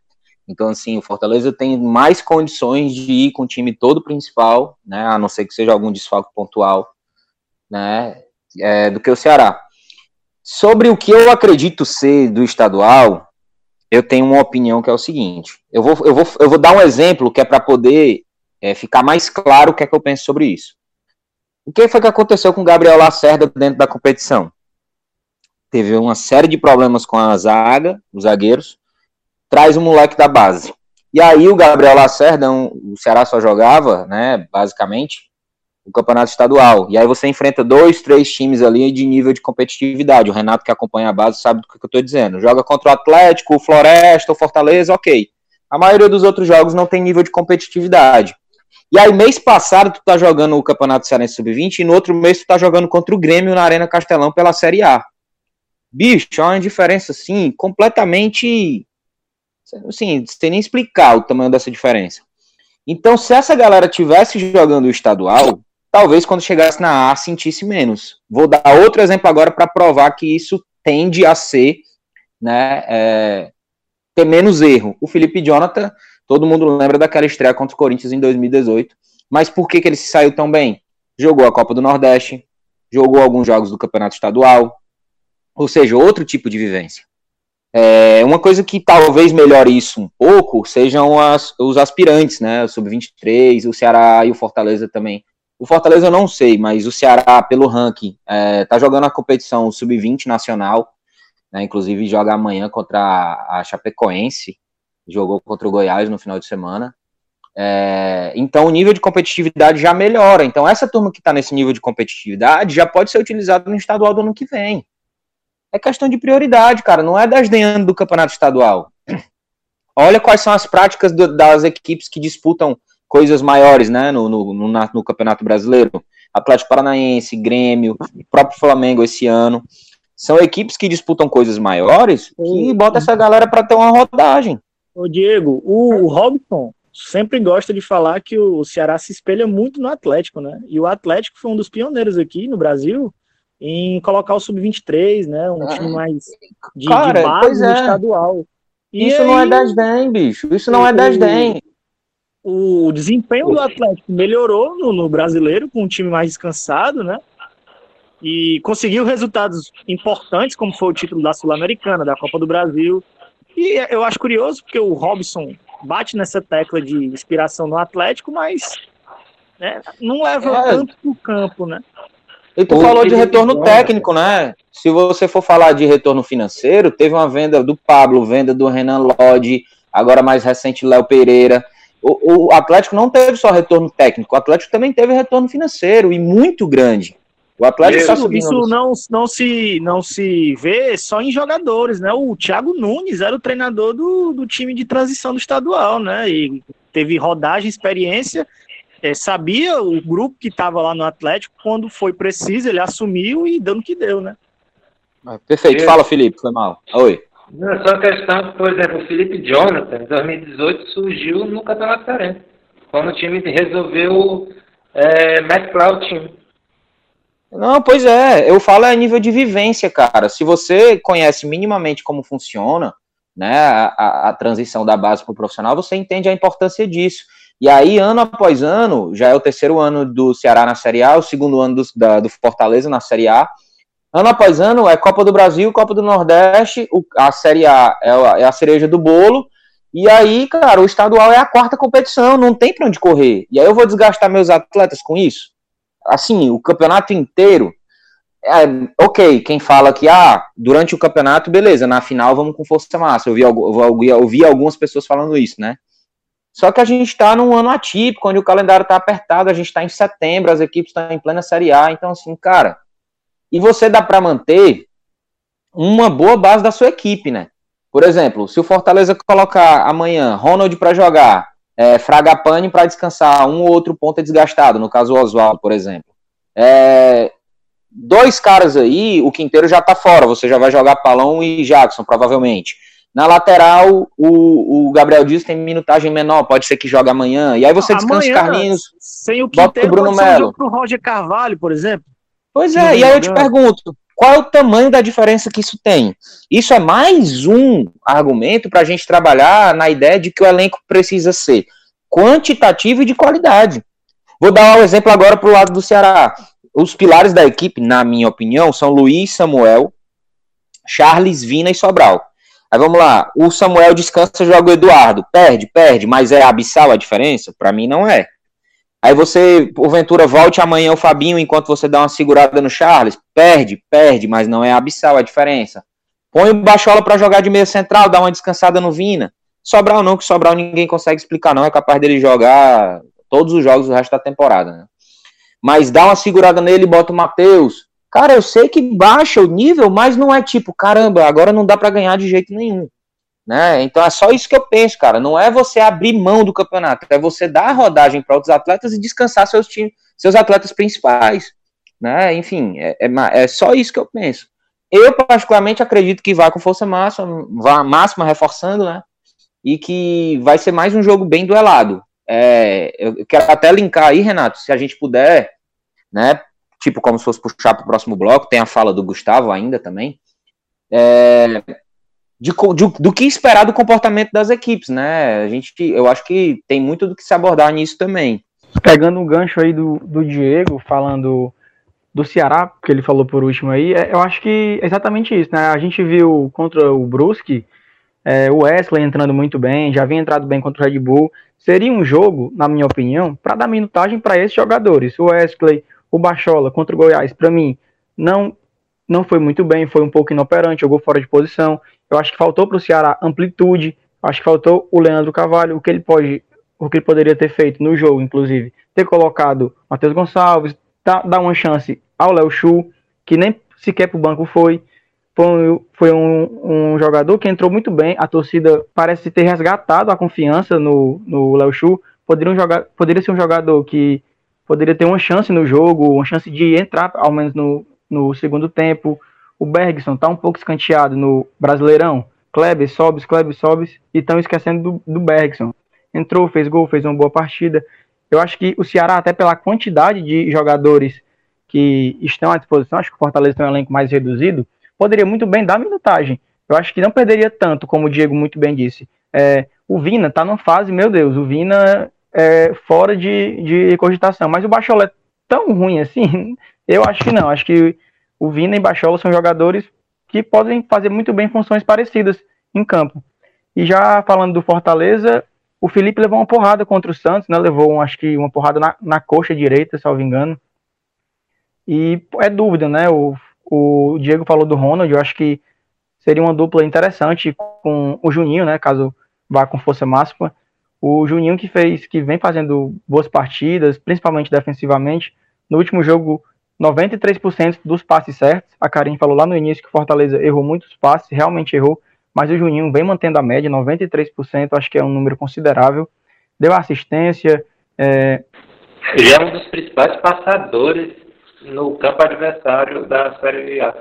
Então, assim, o Fortaleza tem mais condições de ir com o time todo principal, né? A não ser que seja algum desfalque pontual, né? É, do que o Ceará. Sobre o que eu acredito ser do estadual, eu tenho uma opinião que é o seguinte. Eu vou, eu vou, eu vou dar um exemplo que é para poder é, ficar mais claro o que é que eu penso sobre isso. O que foi que aconteceu com o Gabriel Lacerda dentro da competição? Teve uma série de problemas com a zaga, os zagueiros, traz o moleque da base. E aí o Gabriel Lacerda, o Ceará só jogava, né, basicamente, o campeonato estadual. E aí você enfrenta dois, três times ali de nível de competitividade. O Renato que acompanha a base sabe do que eu estou dizendo. Joga contra o Atlético, o Floresta, o Fortaleza, ok. A maioria dos outros jogos não tem nível de competitividade. E aí, mês passado, tu tá jogando o Campeonato Cearense Sub-20 e no outro mês tu tá jogando contra o Grêmio na Arena Castelão pela Série A. Bicho, é uma diferença, assim, completamente. Assim, sem nem explicar o tamanho dessa diferença. Então, se essa galera tivesse jogando o estadual, talvez quando chegasse na A sentisse menos. Vou dar outro exemplo agora para provar que isso tende a ser, né, é, ter menos erro. O Felipe Jonathan Todo mundo lembra daquela estreia contra o Corinthians em 2018. Mas por que, que ele se saiu tão bem? Jogou a Copa do Nordeste, jogou alguns jogos do Campeonato Estadual, ou seja, outro tipo de vivência. É, uma coisa que talvez melhore isso um pouco sejam as, os aspirantes, né? O Sub-23, o Ceará e o Fortaleza também. O Fortaleza eu não sei, mas o Ceará, pelo ranking, é, tá jogando a competição Sub-20 nacional, né? Inclusive joga amanhã contra a, Chapecoense jogou contra o Goiás no final de semana. É, então o nível de competitividade já melhora. Então essa turma que está nesse nível de competitividade já pode ser utilizada no estadual do ano que vem. É questão de prioridade, cara. Não é desdenhando do campeonato estadual. Olha quais são as práticas do, das equipes que disputam coisas maiores, né, no, no, no, no Campeonato Brasileiro. Atlético Paranaense, Grêmio, próprio Flamengo esse ano. São equipes que disputam coisas maiores que bota essa galera para ter uma rodagem. Ô Diego, o, o Robson sempre gosta de falar que o Ceará se espelha muito no Atlético, né? E o Atlético foi um dos pioneiros aqui no Brasil em colocar o Sub-23, né? Um time mais de, Cara, de base é. estadual. E Isso aí, não é desdém, bicho. Isso não é desdém. O desempenho do Atlético melhorou no, no brasileiro, com um time mais descansado, né? E conseguiu resultados importantes, como foi o título da Sul-Americana, da Copa do Brasil. E eu acho curioso porque o Robson bate nessa tecla de inspiração no Atlético, mas né, não leva é. tanto pro campo, né? E tu falou de retorno técnico, né? Se você for falar de retorno financeiro, teve uma venda do Pablo, venda do Renan Lodge, agora mais recente Léo Pereira. O, o Atlético não teve só retorno técnico, o Atlético também teve retorno financeiro e muito grande. O Atlético isso, tá isso não, não, se, não se vê só em jogadores, né? O Thiago Nunes era o treinador do, do time de transição do estadual, né? E teve rodagem, experiência, é, sabia o grupo que estava lá no Atlético, quando foi preciso, ele assumiu e dando que deu, né? Ah, perfeito, fala Felipe, foi mal. Oi. Não, só questão que, por exemplo, o Felipe Jonathan, em 2018, surgiu no Campeonato Cearense, quando o time resolveu é, mesclar o time. Não, pois é, eu falo a nível de vivência, cara. Se você conhece minimamente como funciona, né, a, a transição da base para o profissional, você entende a importância disso. E aí, ano após ano, já é o terceiro ano do Ceará na Série A, o segundo ano do, da, do Fortaleza na Série A. Ano após ano é Copa do Brasil, Copa do Nordeste, o, a Série A é a, é a cereja do bolo. E aí, cara, o estadual é a quarta competição, não tem para onde correr. E aí eu vou desgastar meus atletas com isso? assim, o campeonato inteiro, é, ok, quem fala que, ah, durante o campeonato, beleza, na final vamos com força massa. Eu eu, eu vi algumas pessoas falando isso, né? Só que a gente está num ano atípico, onde o calendário está apertado, a gente está em setembro, as equipes estão em plena Série A, então assim, cara, e você dá para manter uma boa base da sua equipe, né? Por exemplo, se o Fortaleza colocar amanhã Ronald para jogar, é, Fragapane para descansar um ou outro ponto é desgastado, no caso o Oswaldo, por exemplo. É, dois caras aí, o Quinteiro já tá fora, você já vai jogar Palão e Jackson, provavelmente. Na lateral, o, o Gabriel Dias tem minutagem menor, pode ser que jogue amanhã. E aí você descansa amanhã, os Carlinhos. Sem o bota o Bruno Melo. Um pro Roger Carvalho, por exemplo. Pois é, e aí eu te pergunto, qual é o tamanho da diferença que isso tem? Isso é mais um argumento para a gente trabalhar na ideia de que o elenco precisa ser quantitativo e de qualidade. Vou dar um exemplo agora para o lado do Ceará. Os pilares da equipe, na minha opinião, são Luiz, Samuel, Charles, Vina e Sobral. Aí vamos lá, o Samuel descansa, joga o Eduardo. Perde, perde, mas é abissal a diferença? Para mim não é. Aí você, porventura, volte amanhã o Fabinho enquanto você dá uma segurada no Charles. Perde, perde, mas não é abissal a diferença. Põe o Bachola para jogar de meia central, dá uma descansada no Vina. Sobral não, que Sobral ninguém consegue explicar, não. É capaz dele jogar todos os jogos do resto da temporada, né? Mas dá uma segurada nele bota o Matheus. Cara, eu sei que baixa o nível, mas não é tipo, caramba, agora não dá para ganhar de jeito nenhum. Né? Então é só isso que eu penso, cara. Não é você abrir mão do campeonato, é você dar a rodagem para outros atletas e descansar seus times, seus atletas principais. Né? Enfim, é, é, é, só isso que eu penso. Eu, particularmente, acredito que vai com força máxima, máxima reforçando, né? E que vai ser mais um jogo bem duelado. É, eu quero até linkar aí, Renato, se a gente puder, né? Tipo como se fosse puxar para o próximo bloco, tem a fala do Gustavo ainda também, é, de, de, do que esperar do comportamento das equipes, né? A gente, eu acho que tem muito do que se abordar nisso também. Pegando um gancho aí do, do Diego, falando do Ceará, que ele falou por último aí, é, eu acho que é exatamente isso, né? A gente viu contra o Brusque, é, o Wesley entrando muito bem, já vinha entrado bem contra o Red Bull. Seria um jogo, na minha opinião, para dar minutagem para esses jogadores. O Wesley, o Bachola contra o Goiás, para mim, não não foi muito bem, foi um pouco inoperante, jogou fora de posição. Eu acho que faltou para o Ceará amplitude, acho que faltou o Leandro Cavalho, o que ele pode, o que ele poderia ter feito no jogo, inclusive, ter colocado Matheus Gonçalves, dar, dar uma chance ao Léo Chu, que nem sequer para o banco foi. Foi, foi um, um, jogador que entrou muito bem. A torcida parece ter resgatado a confiança no, no Léo Chu. Poderia, jogar, poderia ser um jogador que poderia ter uma chance no jogo, uma chance de entrar ao menos no, no segundo tempo. O Bergson está um pouco escanteado no Brasileirão. Kleber sobe, Kleber sobe e estão esquecendo do, do Bergson. Entrou, fez gol, fez uma boa partida. Eu acho que o Ceará, até pela quantidade de jogadores que estão à disposição, acho que o Fortaleza tem um elenco mais reduzido, poderia muito bem dar minutagem. Eu acho que não perderia tanto, como o Diego muito bem disse. É, o Vina está numa fase, meu Deus, o Vina é, fora de, de cogitação. Mas o Bachola é tão ruim assim? Eu acho que não. Acho que o Vina e Bachola são jogadores que podem fazer muito bem funções parecidas em campo. E já falando do Fortaleza, o Felipe levou uma porrada contra o Santos, né? Levou, acho que, uma porrada na, na coxa direita, salvo engano. E é dúvida, né? O, o Diego falou do Ronald, eu acho que seria uma dupla interessante com o Juninho, né? Caso vá com força máxima. O Juninho que fez, que vem fazendo boas partidas, principalmente defensivamente. No último jogo, 93% dos passes certos. A Karim falou lá no início que o Fortaleza errou muitos passes, realmente errou, mas o Juninho vem mantendo a média, 93%, acho que é um número considerável. Deu assistência. É... Ele é um dos principais passadores no campo adversário da Série A.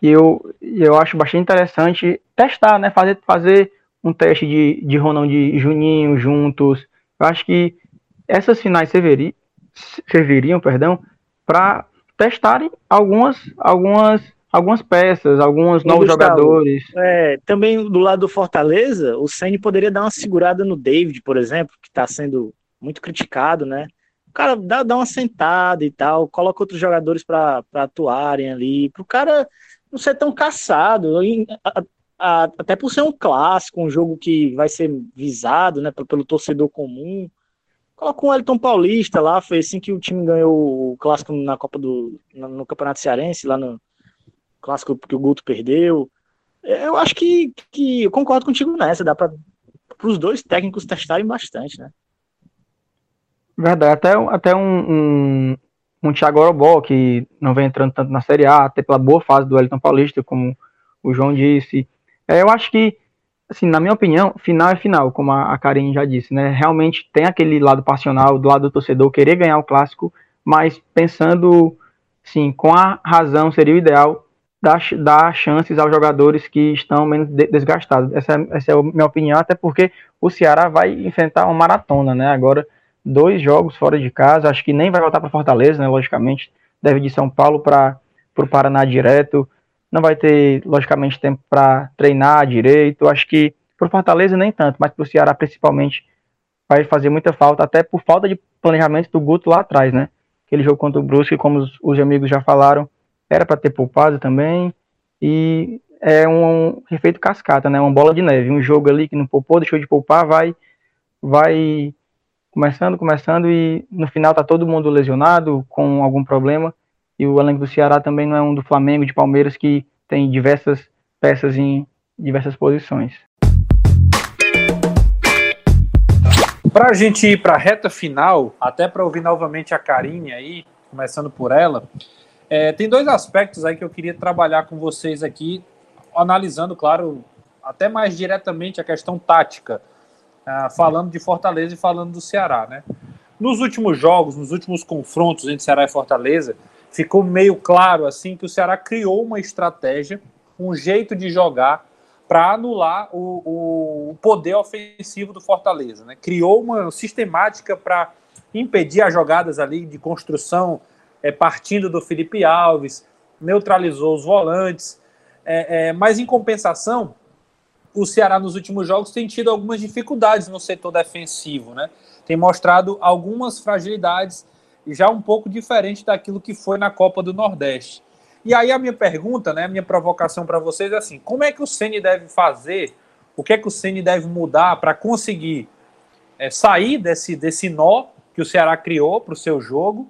E eu, eu acho bastante interessante testar, né? Fazer, fazer um teste de, de Ronald e Juninho juntos. Eu acho que essas finais serviri, serviriam perdão, para testarem algumas, algumas, algumas peças, alguns e novos Gustavo, jogadores. É, também do lado do Fortaleza, o Ceni poderia dar uma segurada no David, por exemplo, que está sendo muito criticado, né? O cara dá, dá uma sentada e tal, coloca outros jogadores para atuarem ali, para o cara não ser tão caçado até por ser um clássico, um jogo que vai ser visado né, pelo, torcedor comum. Coloca um Elton Paulista lá, foi assim que o time ganhou o clássico na Copa do. no Campeonato Cearense, lá no clássico que o Guto perdeu. Eu acho que, que eu concordo contigo nessa, dá para os dois técnicos testarem bastante, né? Verdade, até, até um, um, um Thiago Orobó, que não vem entrando tanto na Série A, até pela boa fase do Elton Paulista, como o João disse, é, eu acho que, assim, na minha opinião, final é final, como a, a já disse, né? Realmente tem aquele lado passional do lado do torcedor querer ganhar o clássico, mas pensando, sim, com a razão seria o ideal dar, dar chances aos jogadores que estão menos desgastados. Essa, essa é a minha opinião, até porque o Ceará vai enfrentar uma maratona, né? Agora, dois jogos fora de casa, acho que nem vai voltar para Fortaleza, né? Logicamente, deve de São Paulo para o Paraná direto, não vai ter, logicamente, tempo para treinar direito. Acho que para o Fortaleza nem tanto, mas para o Ceará principalmente vai fazer muita falta, até por falta de planejamento do Guto lá atrás, né? Aquele jogo contra o Brusque, como os, os amigos já falaram, era para ter poupado também. E é um, um efeito cascata, né? Uma bola de neve. Um jogo ali que não poupou, deixou de poupar, vai, vai começando, começando e no final tá todo mundo lesionado com algum problema. E o elenco do Ceará também não é um do Flamengo, de Palmeiras, que tem diversas peças em diversas posições. Para a gente ir para a reta final, até para ouvir novamente a Karine aí, começando por ela, é, tem dois aspectos aí que eu queria trabalhar com vocês aqui, analisando, claro, até mais diretamente a questão tática, uh, falando de Fortaleza e falando do Ceará, né? Nos últimos jogos, nos últimos confrontos entre Ceará e Fortaleza, ficou meio claro assim que o Ceará criou uma estratégia, um jeito de jogar para anular o, o, poder ofensivo do Fortaleza. Né? Criou uma sistemática para impedir as jogadas ali de construção é, partindo do Felipe Alves, neutralizou os volantes, é, é, mas em compensação, o Ceará nos últimos jogos tem tido algumas dificuldades no setor defensivo, né? Tem mostrado algumas fragilidades já um pouco diferente daquilo que foi na Copa do Nordeste. E aí a minha pergunta, né, a minha provocação para vocês é assim: como é que o Ceni deve fazer? O que é que o Ceni deve mudar para conseguir é, sair desse, desse nó que o Ceará criou para o seu jogo?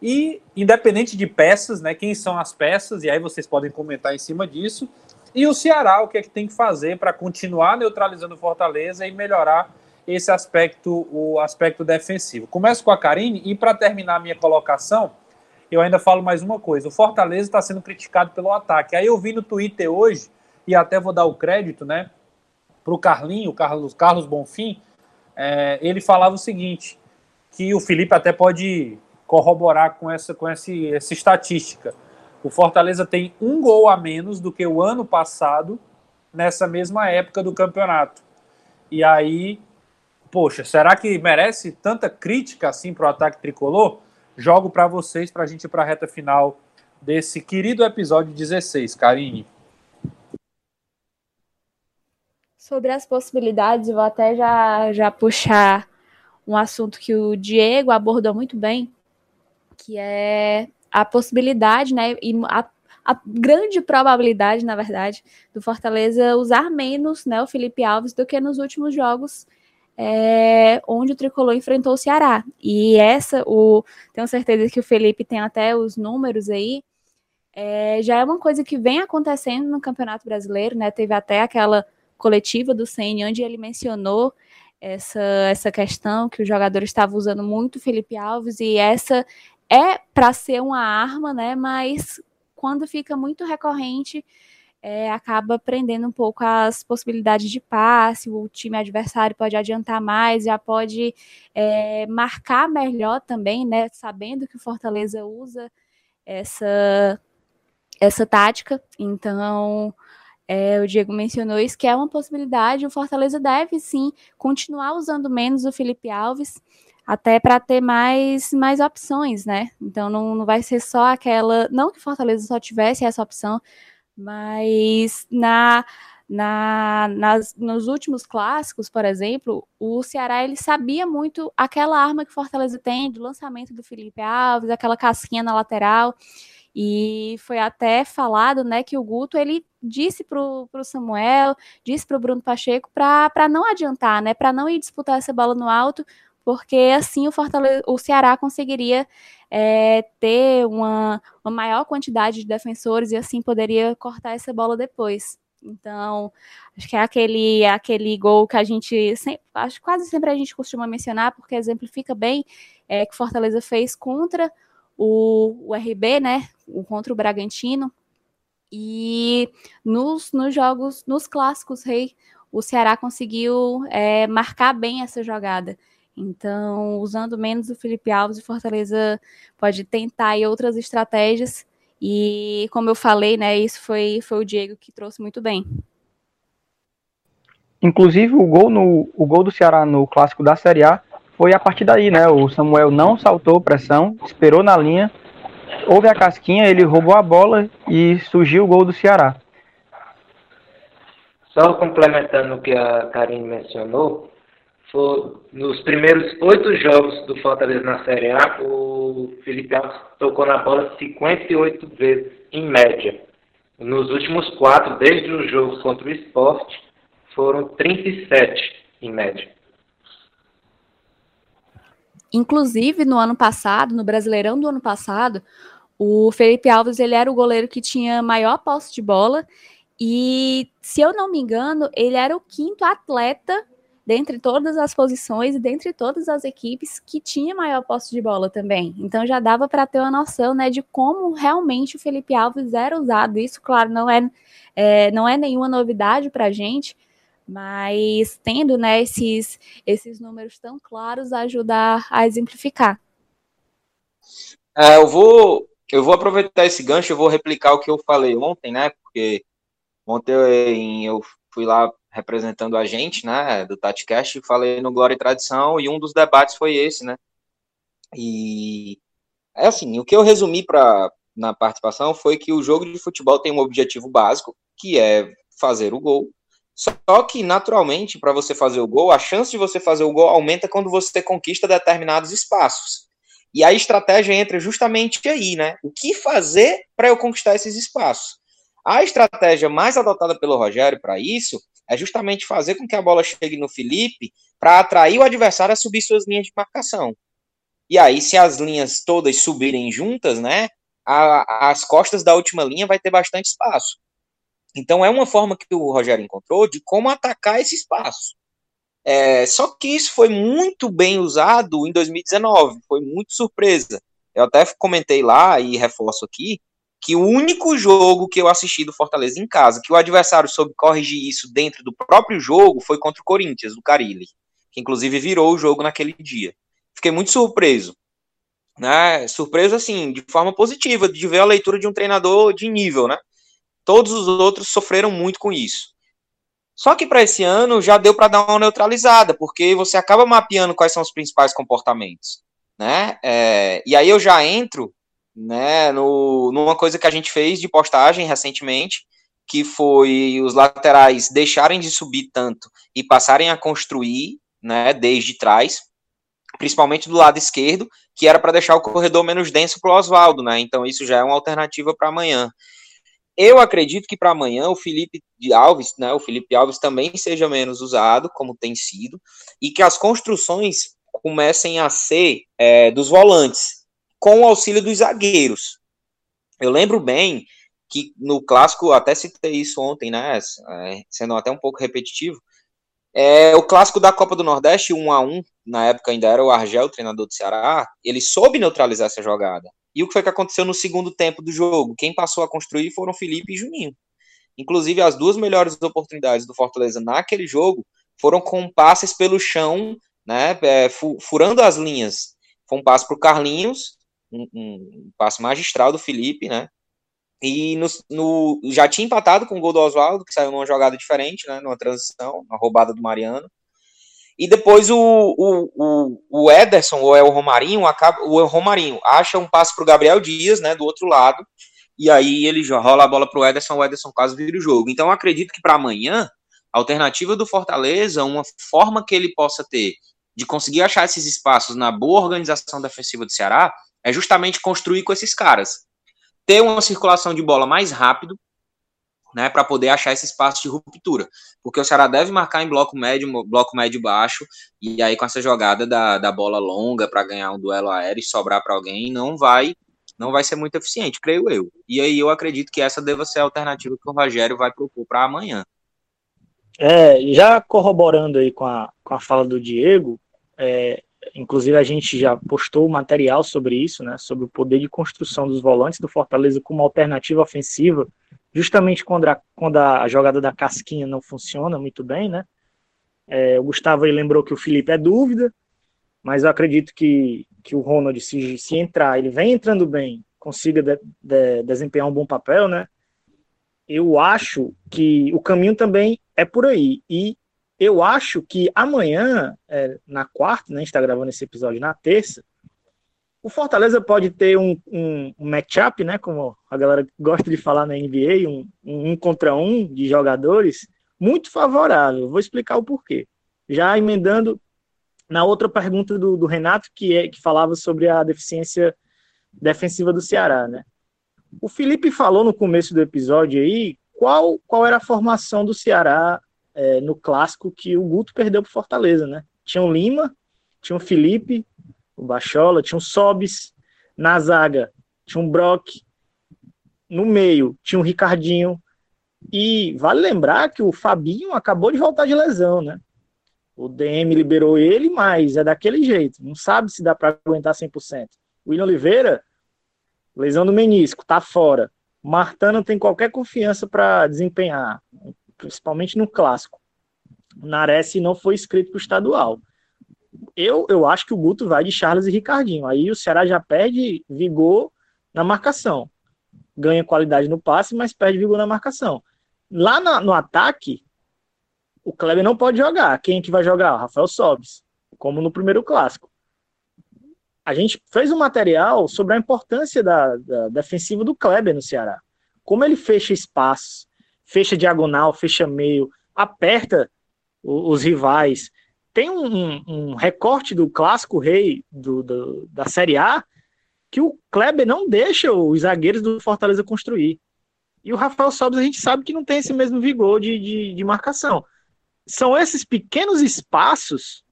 E independente de peças, né, quem são as peças? E aí vocês podem comentar em cima disso. E o Ceará, o que é que tem que fazer para continuar neutralizando Fortaleza e melhorar esse aspecto, o aspecto defensivo? Começo com a Karine e para terminar a minha colocação, eu ainda falo mais uma coisa: o Fortaleza está sendo criticado pelo ataque. Aí eu vi no Twitter hoje, e até vou dar o crédito, né, para o Carlinho, Carlos, Carlos Bonfim, é, ele falava o seguinte: que o Felipe até pode corroborar com essa, com esse, essa estatística. O Fortaleza tem um gol a menos do que o ano passado, nessa mesma época do campeonato. E aí, poxa, será que merece tanta crítica assim para o ataque tricolor? jogo para vocês, para a gente ir para a reta final desse querido episódio 16. Karine. Sobre as possibilidades, vou até já, já puxar um assunto que o Diego abordou muito bem, que é a possibilidade, né, e a, a grande probabilidade, na verdade, do Fortaleza usar menos né, o Felipe Alves do que nos últimos jogos é, onde o Tricolor enfrentou o Ceará. E essa, o, tenho certeza que o Felipe tem até os números aí, é, já é uma coisa que vem acontecendo no Campeonato Brasileiro, né? Teve até aquela coletiva do CN onde ele mencionou essa, essa questão que os jogadores estavam usando muito o Felipe Alves e essa é para ser uma arma, né? Mas quando fica muito recorrente, é, acaba prendendo um pouco as possibilidades de passe, o time adversário pode adiantar mais, já pode é, marcar melhor também, né? Sabendo que o Fortaleza usa essa, essa tática. Então, é, o Diego mencionou isso, que é uma possibilidade. O Fortaleza deve sim continuar usando menos o Felipe Alves, até para ter mais, mais opções, né? Então não, não vai ser só aquela. Não que o Fortaleza só tivesse essa opção, mas na, na, nas, nos últimos clássicos, por exemplo, o Ceará ele sabia muito aquela arma que Fortaleza tem do lançamento do Felipe Alves, aquela casquinha na lateral. E foi até falado né, que o Guto ele disse para o Samuel, disse para o Bruno Pacheco para não adiantar, né, para não ir disputar essa bola no alto, porque assim o, Fortaleza, o Ceará conseguiria é, ter uma, uma maior quantidade de defensores e assim poderia cortar essa bola depois. Então, acho que é aquele, aquele gol que a gente sempre, acho quase sempre a gente costuma mencionar, porque exemplifica bem é, que Fortaleza fez contra o, o RB, né? Contra o Bragantino. E nos, nos jogos, nos clássicos rei, o Ceará conseguiu é, marcar bem essa jogada. Então, usando menos o Felipe Alves, o Fortaleza pode tentar aí outras estratégias. E, como eu falei, né, isso foi, foi o Diego que trouxe muito bem. Inclusive, o gol, no, o gol do Ceará no clássico da Série A foi a partir daí, né? O Samuel não saltou pressão, esperou na linha houve a casquinha, ele roubou a bola e surgiu o gol do Ceará. Só complementando o que a Karine mencionou, foi, nos primeiros oito jogos do Fortaleza na Série A, o Felipe Alves tocou na bola 58 vezes, em média. Nos últimos quatro, desde o jogo contra o esporte, foram 37 em média. Inclusive, no ano passado, no Brasileirão do ano passado, o Felipe Alves ele era o goleiro que tinha maior posse de bola e, se eu não me engano, ele era o quinto atleta dentre todas as posições e dentre todas as equipes que tinha maior posse de bola também. Então já dava para ter uma noção, né, de como realmente o Felipe Alves era usado. Isso, claro, não é, é não é nenhuma novidade para a gente, mas tendo, né, esses esses números tão claros ajuda a exemplificar. É, eu vou eu vou aproveitar esse gancho, eu vou replicar o que eu falei ontem, né? Porque ontem eu fui lá representando a gente, né, do TatiCast, falei no Glória e Tradição, e um dos debates foi esse, né, e é assim, o que eu resumi para na participação foi que o jogo de futebol tem um objetivo básico, que é fazer o gol, só que, naturalmente, para você fazer o gol, a chance de você fazer o gol aumenta quando você conquista determinados espaços. E a estratégia entra justamente aí, né? O que fazer para eu conquistar esses espaços? A estratégia mais adotada pelo Rogério para isso é justamente fazer com que a bola chegue no Felipe para atrair o adversário a subir suas linhas de marcação. E aí, se as linhas todas subirem juntas, né, a, as costas da última linha vai ter bastante espaço. Então, é uma forma que o Rogério encontrou de como atacar esse espaço. É, só que isso foi muito bem usado em 2019, foi muito surpresa. Eu até comentei lá e reforço aqui que o único jogo que eu assisti do Fortaleza em casa, que o adversário soube corrigir isso dentro do próprio jogo, foi contra o Corinthians, do Carilli, que inclusive virou o jogo naquele dia. Fiquei muito surpreso. Né? Surpreso, assim, de forma positiva, de ver a leitura de um treinador de nível, né? Todos os outros sofreram muito com isso. Só que para esse ano já deu para dar uma neutralizada, porque você acaba mapeando quais são os principais comportamentos, né? É, e aí eu já entro né, no, numa coisa que a gente fez de postagem recentemente, que foi os laterais deixarem de subir tanto e passarem a construir, né, desde trás, principalmente do lado esquerdo, que era para deixar o corredor menos denso para o Oswaldo, né? Então isso já é uma alternativa para amanhã. Eu acredito que para amanhã o Felipe Alves, né, o Felipe Alves também seja menos usado, como tem sido, e que as construções comecem a ser é, dos volantes, com o auxílio dos zagueiros. Eu lembro bem que no clássico, até citei isso ontem, né? É, sendo até um pouco repetitivo. É, o clássico da Copa do Nordeste, 1 a 1 na época ainda era o Argel, treinador do Ceará, ele soube neutralizar essa jogada. E o que foi que aconteceu no segundo tempo do jogo? Quem passou a construir foram Felipe e Juninho. Inclusive, as duas melhores oportunidades do Fortaleza naquele jogo foram com passes pelo chão, né, é, furando as linhas. Foi um passe para o Carlinhos um, passe magistral do Felipe, né? E no, no, já tinha empatado com o gol do Oswaldo, que saiu numa jogada diferente, né? Numa transição, uma roubada do Mariano. E depois o, o, o, o Ederson, ou é o Romarinho, acaba, o Romarinho acha um passe para o Gabriel Dias, né? Do outro lado. E aí ele rola a bola para o Ederson, o Ederson quase vira o jogo. Então acredito que para amanhã, a alternativa do Fortaleza, uma forma que ele possa ter de conseguir achar esses espaços na boa organização defensiva do Ceará, é justamente construir com esses caras. Ter uma circulação de bola mais rápido, né, para poder achar esse espaço de ruptura. Porque o Ceará deve marcar em bloco médio, bloco médio baixo, e aí com essa jogada da, da bola longa para ganhar um duelo aéreo e sobrar para alguém, não vai não vai ser muito eficiente, creio eu. E aí eu acredito que essa deva ser a alternativa que o Rogério vai propor para amanhã. É, já corroborando aí com a, com a fala do Diego, é, Inclusive, a gente já postou material sobre isso, né, sobre o poder de construção dos volantes do Fortaleza como alternativa ofensiva, justamente quando a, quando a jogada da casquinha não funciona muito bem. Né? É, o Gustavo aí lembrou que o Felipe é dúvida, mas eu acredito que, que o Ronald, se, se entrar, ele vem entrando bem, consiga de, de, desempenhar um bom papel, né? Eu acho que o caminho também é por aí. E eu acho que amanhã, é, na quarta, né, a gente está gravando esse episódio na terça, O Fortaleza pode ter um, um, um matchup, né, como a galera gosta de falar na NBA, um, um contra um de jogadores, muito favorável. Vou explicar o porquê. Já emendando na outra pergunta do, do Renato, que, é, que falava sobre a deficiência defensiva do Ceará, né? O Felipe falou no começo do episódio aí qual, qual era a formação do Ceará é, no clássico que o Guto perdeu para Fortaleza, né? Tinha o Lima, tinha o Felipe, o Bachola, tinha o Sobis, na zaga tinha um Brock, no meio tinha um Ricardinho, e vale lembrar que o Fabinho acabou de voltar de lesão, né? O DM liberou ele, mas é daquele jeito. Não sabe se dá para aguentar 100%. O William Oliveira, lesão do menisco, tá fora. Martã não tem qualquer confiança para desempenhar, principalmente no clássico. O Nares não foi inscrito para o estadual. Eu, eu acho que o Guto vai de Charles e Ricardinho. Aí o Ceará já perde vigor na marcação. Ganha qualidade no passe, mas perde vigor na marcação. Lá no ataque, o Kleber não pode jogar. Quem é que vai jogar? O Rafael Sobis, como no primeiro clássico. A gente fez um material sobre a importância da, da defensiva do Kleber no Ceará. Como ele fecha espaços, fecha diagonal, fecha meio, aperta os, rivais. Tem um, um, um, recorte do clássico rei do, do, da Série A que o Kleber não deixa os zagueiros do Fortaleza construir. E o Rafael Sobis a gente sabe que não tem esse mesmo vigor de, de, de marcação são esses pequenos espaços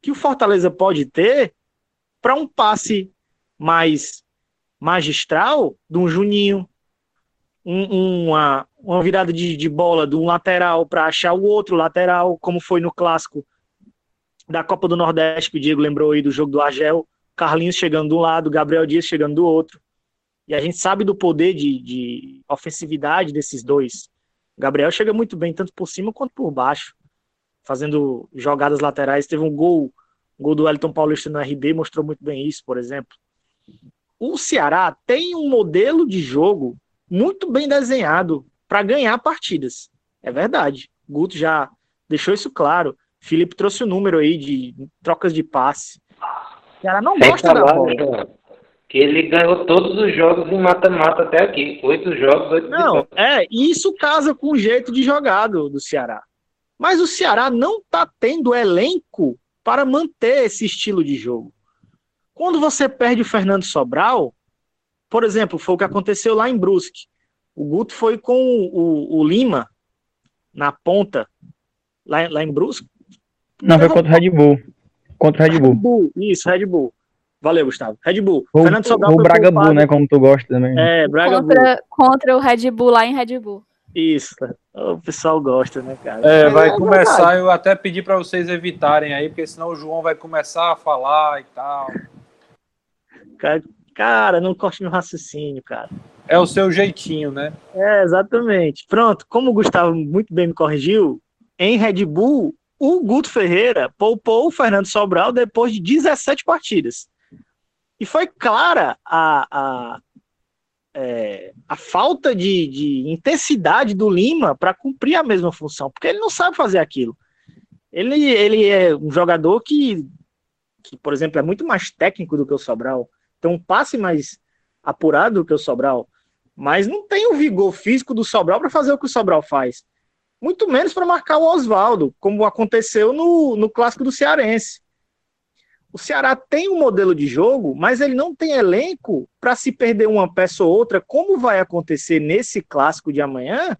que o Fortaleza pode ter para um passe mais magistral de um Juninho, um, uma, uma virada de, de bola de um lateral para achar o outro lateral, como foi no clássico da Copa do Nordeste, que o Diego lembrou aí do jogo do Argel, Carlinhos chegando de um lado, Gabriel Dias chegando do outro. E a gente sabe do poder de, de ofensividade desses dois. Gabriel chega muito bem, tanto por cima quanto por baixo fazendo jogadas laterais. Teve um gol, um gol do Wellington Paulista no RB, mostrou muito bem isso, por exemplo. O Ceará tem um modelo de jogo muito bem desenhado para ganhar partidas. É verdade. Guto já deixou isso claro. Felipe trouxe o número aí de trocas de passe. O Ceará não gosta da bola. Que ele ganhou todos os jogos em mata-mata até aqui. Oito jogos, oito Não, é, e isso casa com o jeito de jogar do, do Ceará. Mas o Ceará não está tendo elenco para manter esse estilo de jogo. Quando você perde o Fernando Sobral, por exemplo, foi o que aconteceu lá em Brusque. O Guto foi com o, o Lima na ponta, lá, lá em Brusque. Não, foi contra o Red Bull. Contra o Red Bull. Red Bull. Isso, Red Bull. Valeu, Gustavo. Red Bull. O, Fernando Sobral. O Braga Bull, né? Como tu gosta também. É, Braga contra, Bull. Contra o Red Bull lá em Red Bull. Isso. O pessoal gosta, né, cara? É, vai é começar, verdade. eu até pedi para vocês evitarem aí, porque senão o João vai começar a falar e tal. Cara, não corte meu raciocínio, cara. É o seu jeitinho, né? É, exatamente. Pronto, como o Gustavo muito bem me corrigiu, em Red Bull, o Guto Ferreira poupou o Fernando Sobral depois de 17 partidas. E foi clara a, a, é, a falta de, de, intensidade do Lima para cumprir a mesma função, porque ele não sabe fazer aquilo. Ele, ele é um jogador que, que, por exemplo, é muito mais técnico do que o Sobral, tem um passe mais apurado do que o Sobral, mas não tem o vigor físico do Sobral para fazer o que o Sobral faz. Muito menos para marcar o Oswaldo, como aconteceu no, no clássico do Cearense. O Ceará tem um modelo de jogo, mas ele não tem elenco para se perder uma peça ou outra, como vai acontecer nesse clássico de amanhã,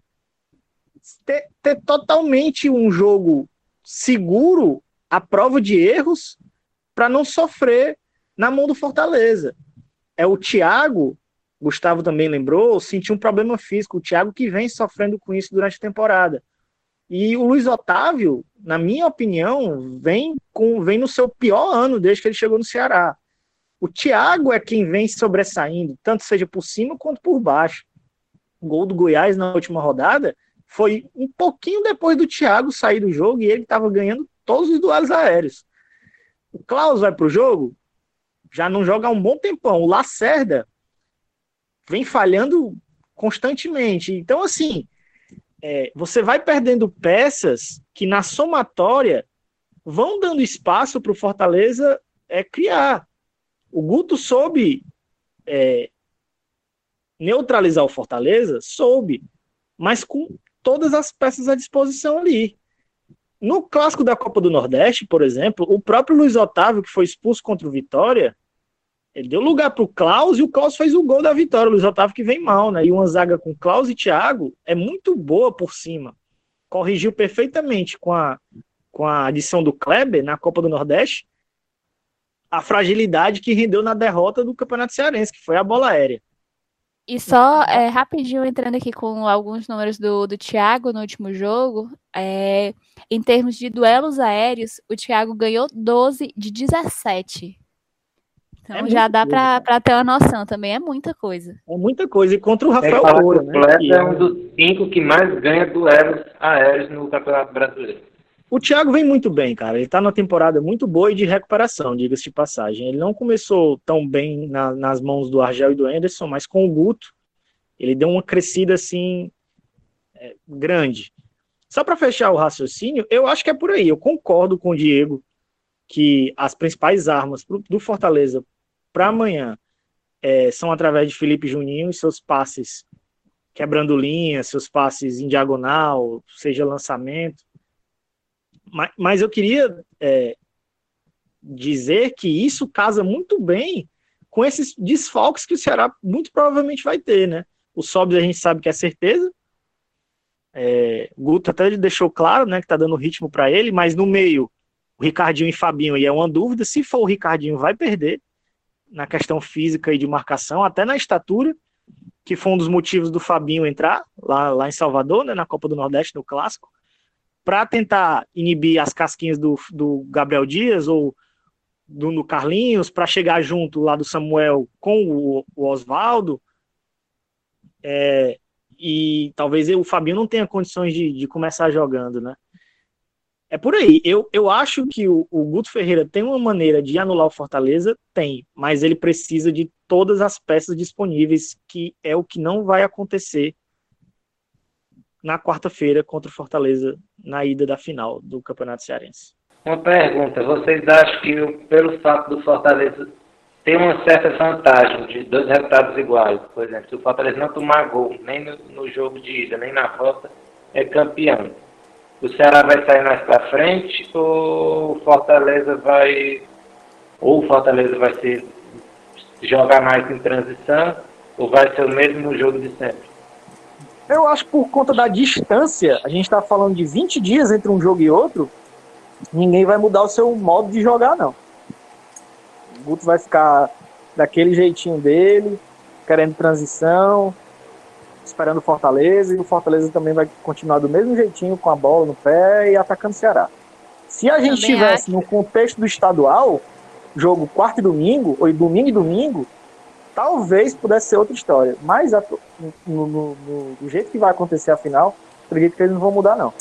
ter, ter totalmente um jogo seguro, à prova de erros, para não sofrer na mão do Fortaleza. É o Thiago, Gustavo também lembrou, sentiu um problema físico. O Thiago que vem sofrendo com isso durante a temporada. E o Luiz Otávio, na minha opinião, vem com vem no seu pior ano desde que ele chegou no Ceará. O Thiago é quem vem sobressaindo, tanto seja por cima quanto por baixo. O gol do Goiás na última rodada foi um pouquinho depois do Thiago sair do jogo e ele estava ganhando todos os duelos aéreos. O Klaus vai para o jogo, já não joga há um bom tempão. O Lacerda vem falhando constantemente. Então, assim, é, você vai perdendo peças que na somatória vão dando espaço para o Fortaleza é, criar. O Guto soube é, neutralizar o Fortaleza, soube, mas com todas as peças à disposição ali. No clássico da Copa do Nordeste, por exemplo, o próprio Luiz Otávio, que foi expulso contra o Vitória, ele deu lugar para o Klaus e o Klaus fez o gol da vitória. O Luiz Otávio que vem mal, né? E uma zaga com Klaus e Thiago é muito boa por cima. Corrigiu perfeitamente com a, com a adição do Kleber na Copa do Nordeste a fragilidade que rendeu na derrota do Campeonato Cearense, que foi a bola aérea. E só é, rapidinho entrando aqui com alguns números do, do Thiago no último jogo, é, em termos de duelos aéreos, o Thiago ganhou 12 de 17. Então é já dá para ter uma noção também, é muita coisa. É muita coisa. E contra o Rafael é Moura, né? O é um dos cinco que mais ganha duelos aéreos no Campeonato Brasileiro. O Thiago vem muito bem, cara. Ele tá numa temporada muito boa e de recuperação, diga-se de passagem. Ele não começou tão bem na, nas mãos do Argel e do Anderson, mas com o Guto, ele deu uma crescida assim é, grande. Só para fechar o raciocínio, eu acho que é por aí. Eu concordo com o Diego que as principais armas do Fortaleza para amanhã é, são através de Felipe Juninho e seus passes quebrando linhas, seus passes em diagonal, seja lançamento mas, mas eu queria é, dizer que isso casa muito bem com esses desfalques que o Ceará muito provavelmente vai ter, né? O Sobs a gente sabe que é certeza. É, o Guto até deixou claro, né, que tá dando ritmo para ele, mas no meio, o Ricardinho e Fabinho aí é uma dúvida. Se for o Ricardinho, vai perder na questão física e de marcação, até na estatura, que foi um dos motivos do Fabinho entrar lá, lá em Salvador, né, na Copa do Nordeste, no Clássico para tentar inibir as casquinhas do, do Gabriel Dias ou do, do Carlinhos, para chegar junto lá do Samuel com o, o Oswaldo. É, e talvez o Fabinho não tenha condições de, de, começar jogando, né? É por aí. Eu, eu acho que o, o Guto Ferreira tem uma maneira de anular o Fortaleza? Tem, mas ele precisa de todas as peças disponíveis, que é o que não vai acontecer na quarta-feira contra o Fortaleza na ida da final do Campeonato Cearense. Uma pergunta: vocês acham que pelo fato do Fortaleza ter uma certa vantagem de dois resultados iguais, por exemplo, se o Fortaleza não tomar gol nem no, no jogo de ida nem na volta, é campeão. O Ceará vai sair mais para frente ou o Fortaleza vai ou o Fortaleza vai ser jogar mais em transição ou vai ser o mesmo jogo de sempre? Eu acho que por conta da distância, a gente está falando de 20 dias entre um jogo e outro, ninguém vai mudar o seu modo de jogar, não. O Guto vai ficar daquele jeitinho dele, querendo transição, esperando o Fortaleza, e o Fortaleza também vai continuar do mesmo jeitinho, com a bola no pé e atacando o Ceará. Se a gente estivesse no contexto do estadual, jogo quarto e domingo, ou domingo e domingo, talvez pudesse ser outra história. Mas a, no, no, no, do jeito que vai acontecer a final, acredito que eles não vão mudar, não.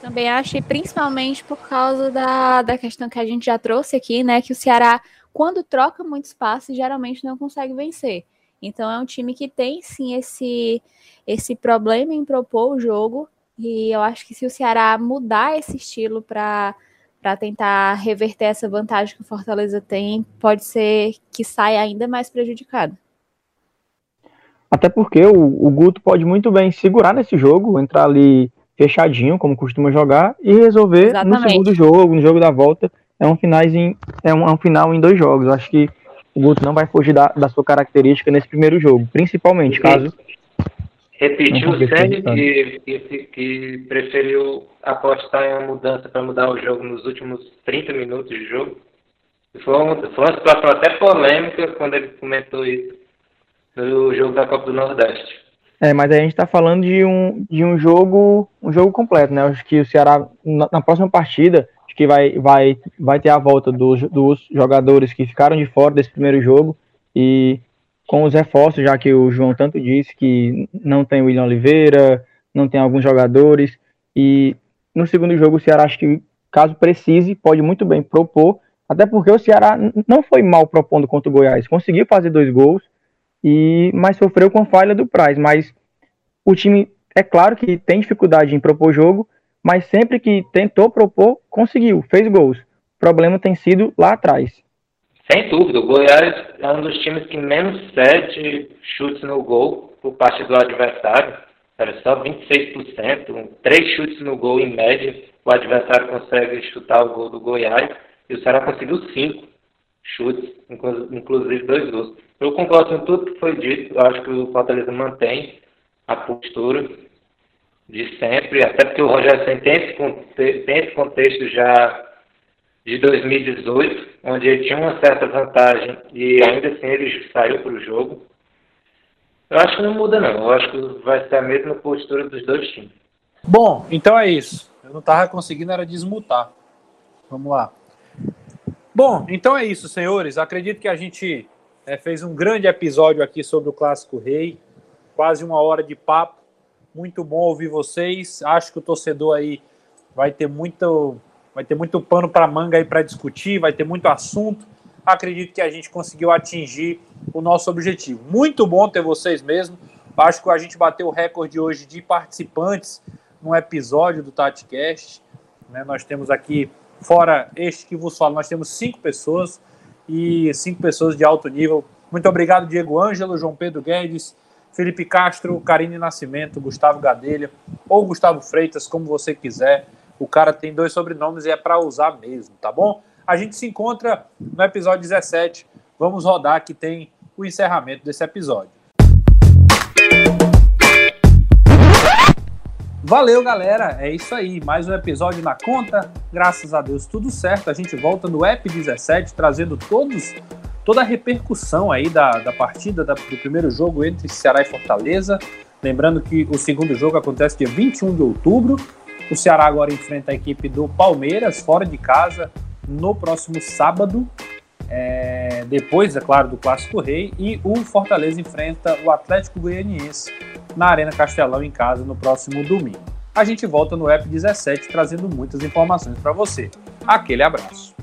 Também acho, principalmente por causa da, da questão que a gente já trouxe aqui, né? Que o Ceará, quando troca muito espaço, geralmente não consegue vencer. Então é um time que tem sim esse, esse problema em propor o jogo. E eu acho que se o Ceará mudar esse estilo para para tentar reverter essa vantagem que o Fortaleza tem, pode ser que saia ainda mais prejudicado. Até porque o, o, Guto pode muito bem segurar nesse jogo, entrar ali fechadinho, como costuma jogar, e resolver Exatamente. no segundo jogo, no jogo da volta. É um, finais em, é, um, é um final em dois jogos. Acho que o Guto não vai fugir da, da sua característica nesse primeiro jogo, principalmente caso Repetiu o Senna que, que, que, preferiu apostar em uma mudança para mudar o jogo nos últimos 30 minutos de jogo. Foi, um, foi uma situação até polêmica quando ele comentou isso no jogo da Copa do Nordeste. É, mas a gente está falando de um, de um jogo um jogo completo, né? Acho que o Ceará, na, na próxima partida, acho que vai, vai, vai ter a volta dos, dos jogadores que ficaram de fora desse primeiro jogo. E com os reforços, já que o João tanto disse que não tem o William Oliveira, não tem alguns jogadores, e no segundo jogo o Ceará acho que, caso precise, pode muito bem propor, até porque o Ceará não foi mal propondo contra o Goiás, conseguiu fazer dois gols, e mas sofreu com falha do Praz, mas o time, é claro que tem dificuldade em propor jogo, mas sempre que tentou propor, conseguiu, fez gols. O problema tem sido lá atrás. sem dúvida, o Goiás é um dos times que menos cede chutes no gol por parte do adversário. Era só 26%, três chutes no gol em média, o adversário consegue chutar o gol do Goiás e o Ceará conseguiu cinco chutes, inclusive dois gols. Eu concordo com tudo que foi dito, eu acho que o Fortaleza mantém a postura de sempre, até porque o Rogério Senna tem esse, tem esse contexto já de 2018, onde ele tinha uma certa vantagem e ainda assim ele saiu para o jogo. Eu acho que não muda não, eu acho que vai ser a mesma postura dos dois times. Bom, então é isso. Eu não estava conseguindo era desmutar. Vamos lá. Bom, então é isso, senhores. Acredito que a gente é, fez um grande episódio aqui sobre o Clássico Rei. Quase uma hora de papo. Muito bom ouvir vocês. Acho que o torcedor aí vai ter muito, vai ter muito pano para manga aí para discutir, vai ter muito assunto. Acredito que a gente conseguiu atingir o nosso objetivo. Muito bom ter vocês mesmo. Acho que a gente bateu o recorde hoje de participantes num episódio do TatiCast. Né? Nós temos aqui, fora este que vos falo, nós temos cinco pessoas e cinco pessoas de alto nível. Muito obrigado, Diego Ângelo, João Pedro Guedes, Felipe Castro, Karine Nascimento, Gustavo Gadelha ou Gustavo Freitas, como você quiser. O cara tem dois sobrenomes e é para usar mesmo, tá bom? A gente se encontra no episódio 17. Vamos rodar que tem o encerramento desse episódio. Valeu, galera. É isso aí. Mais um episódio na conta. Graças a Deus, tudo certo. A gente volta no App 17, trazendo todos toda a repercussão aí da, da partida da, do primeiro jogo entre Ceará e Fortaleza. Lembrando que o segundo jogo acontece dia 21 de outubro. O Ceará agora enfrenta a equipe do Palmeiras, fora de casa, no próximo sábado. É, depois, é claro, do Clássico Rei. E o Fortaleza enfrenta o Atlético Goianiense na Arena Castelão em casa no próximo domingo. A gente volta no App 17 trazendo muitas informações para você. Aquele abraço.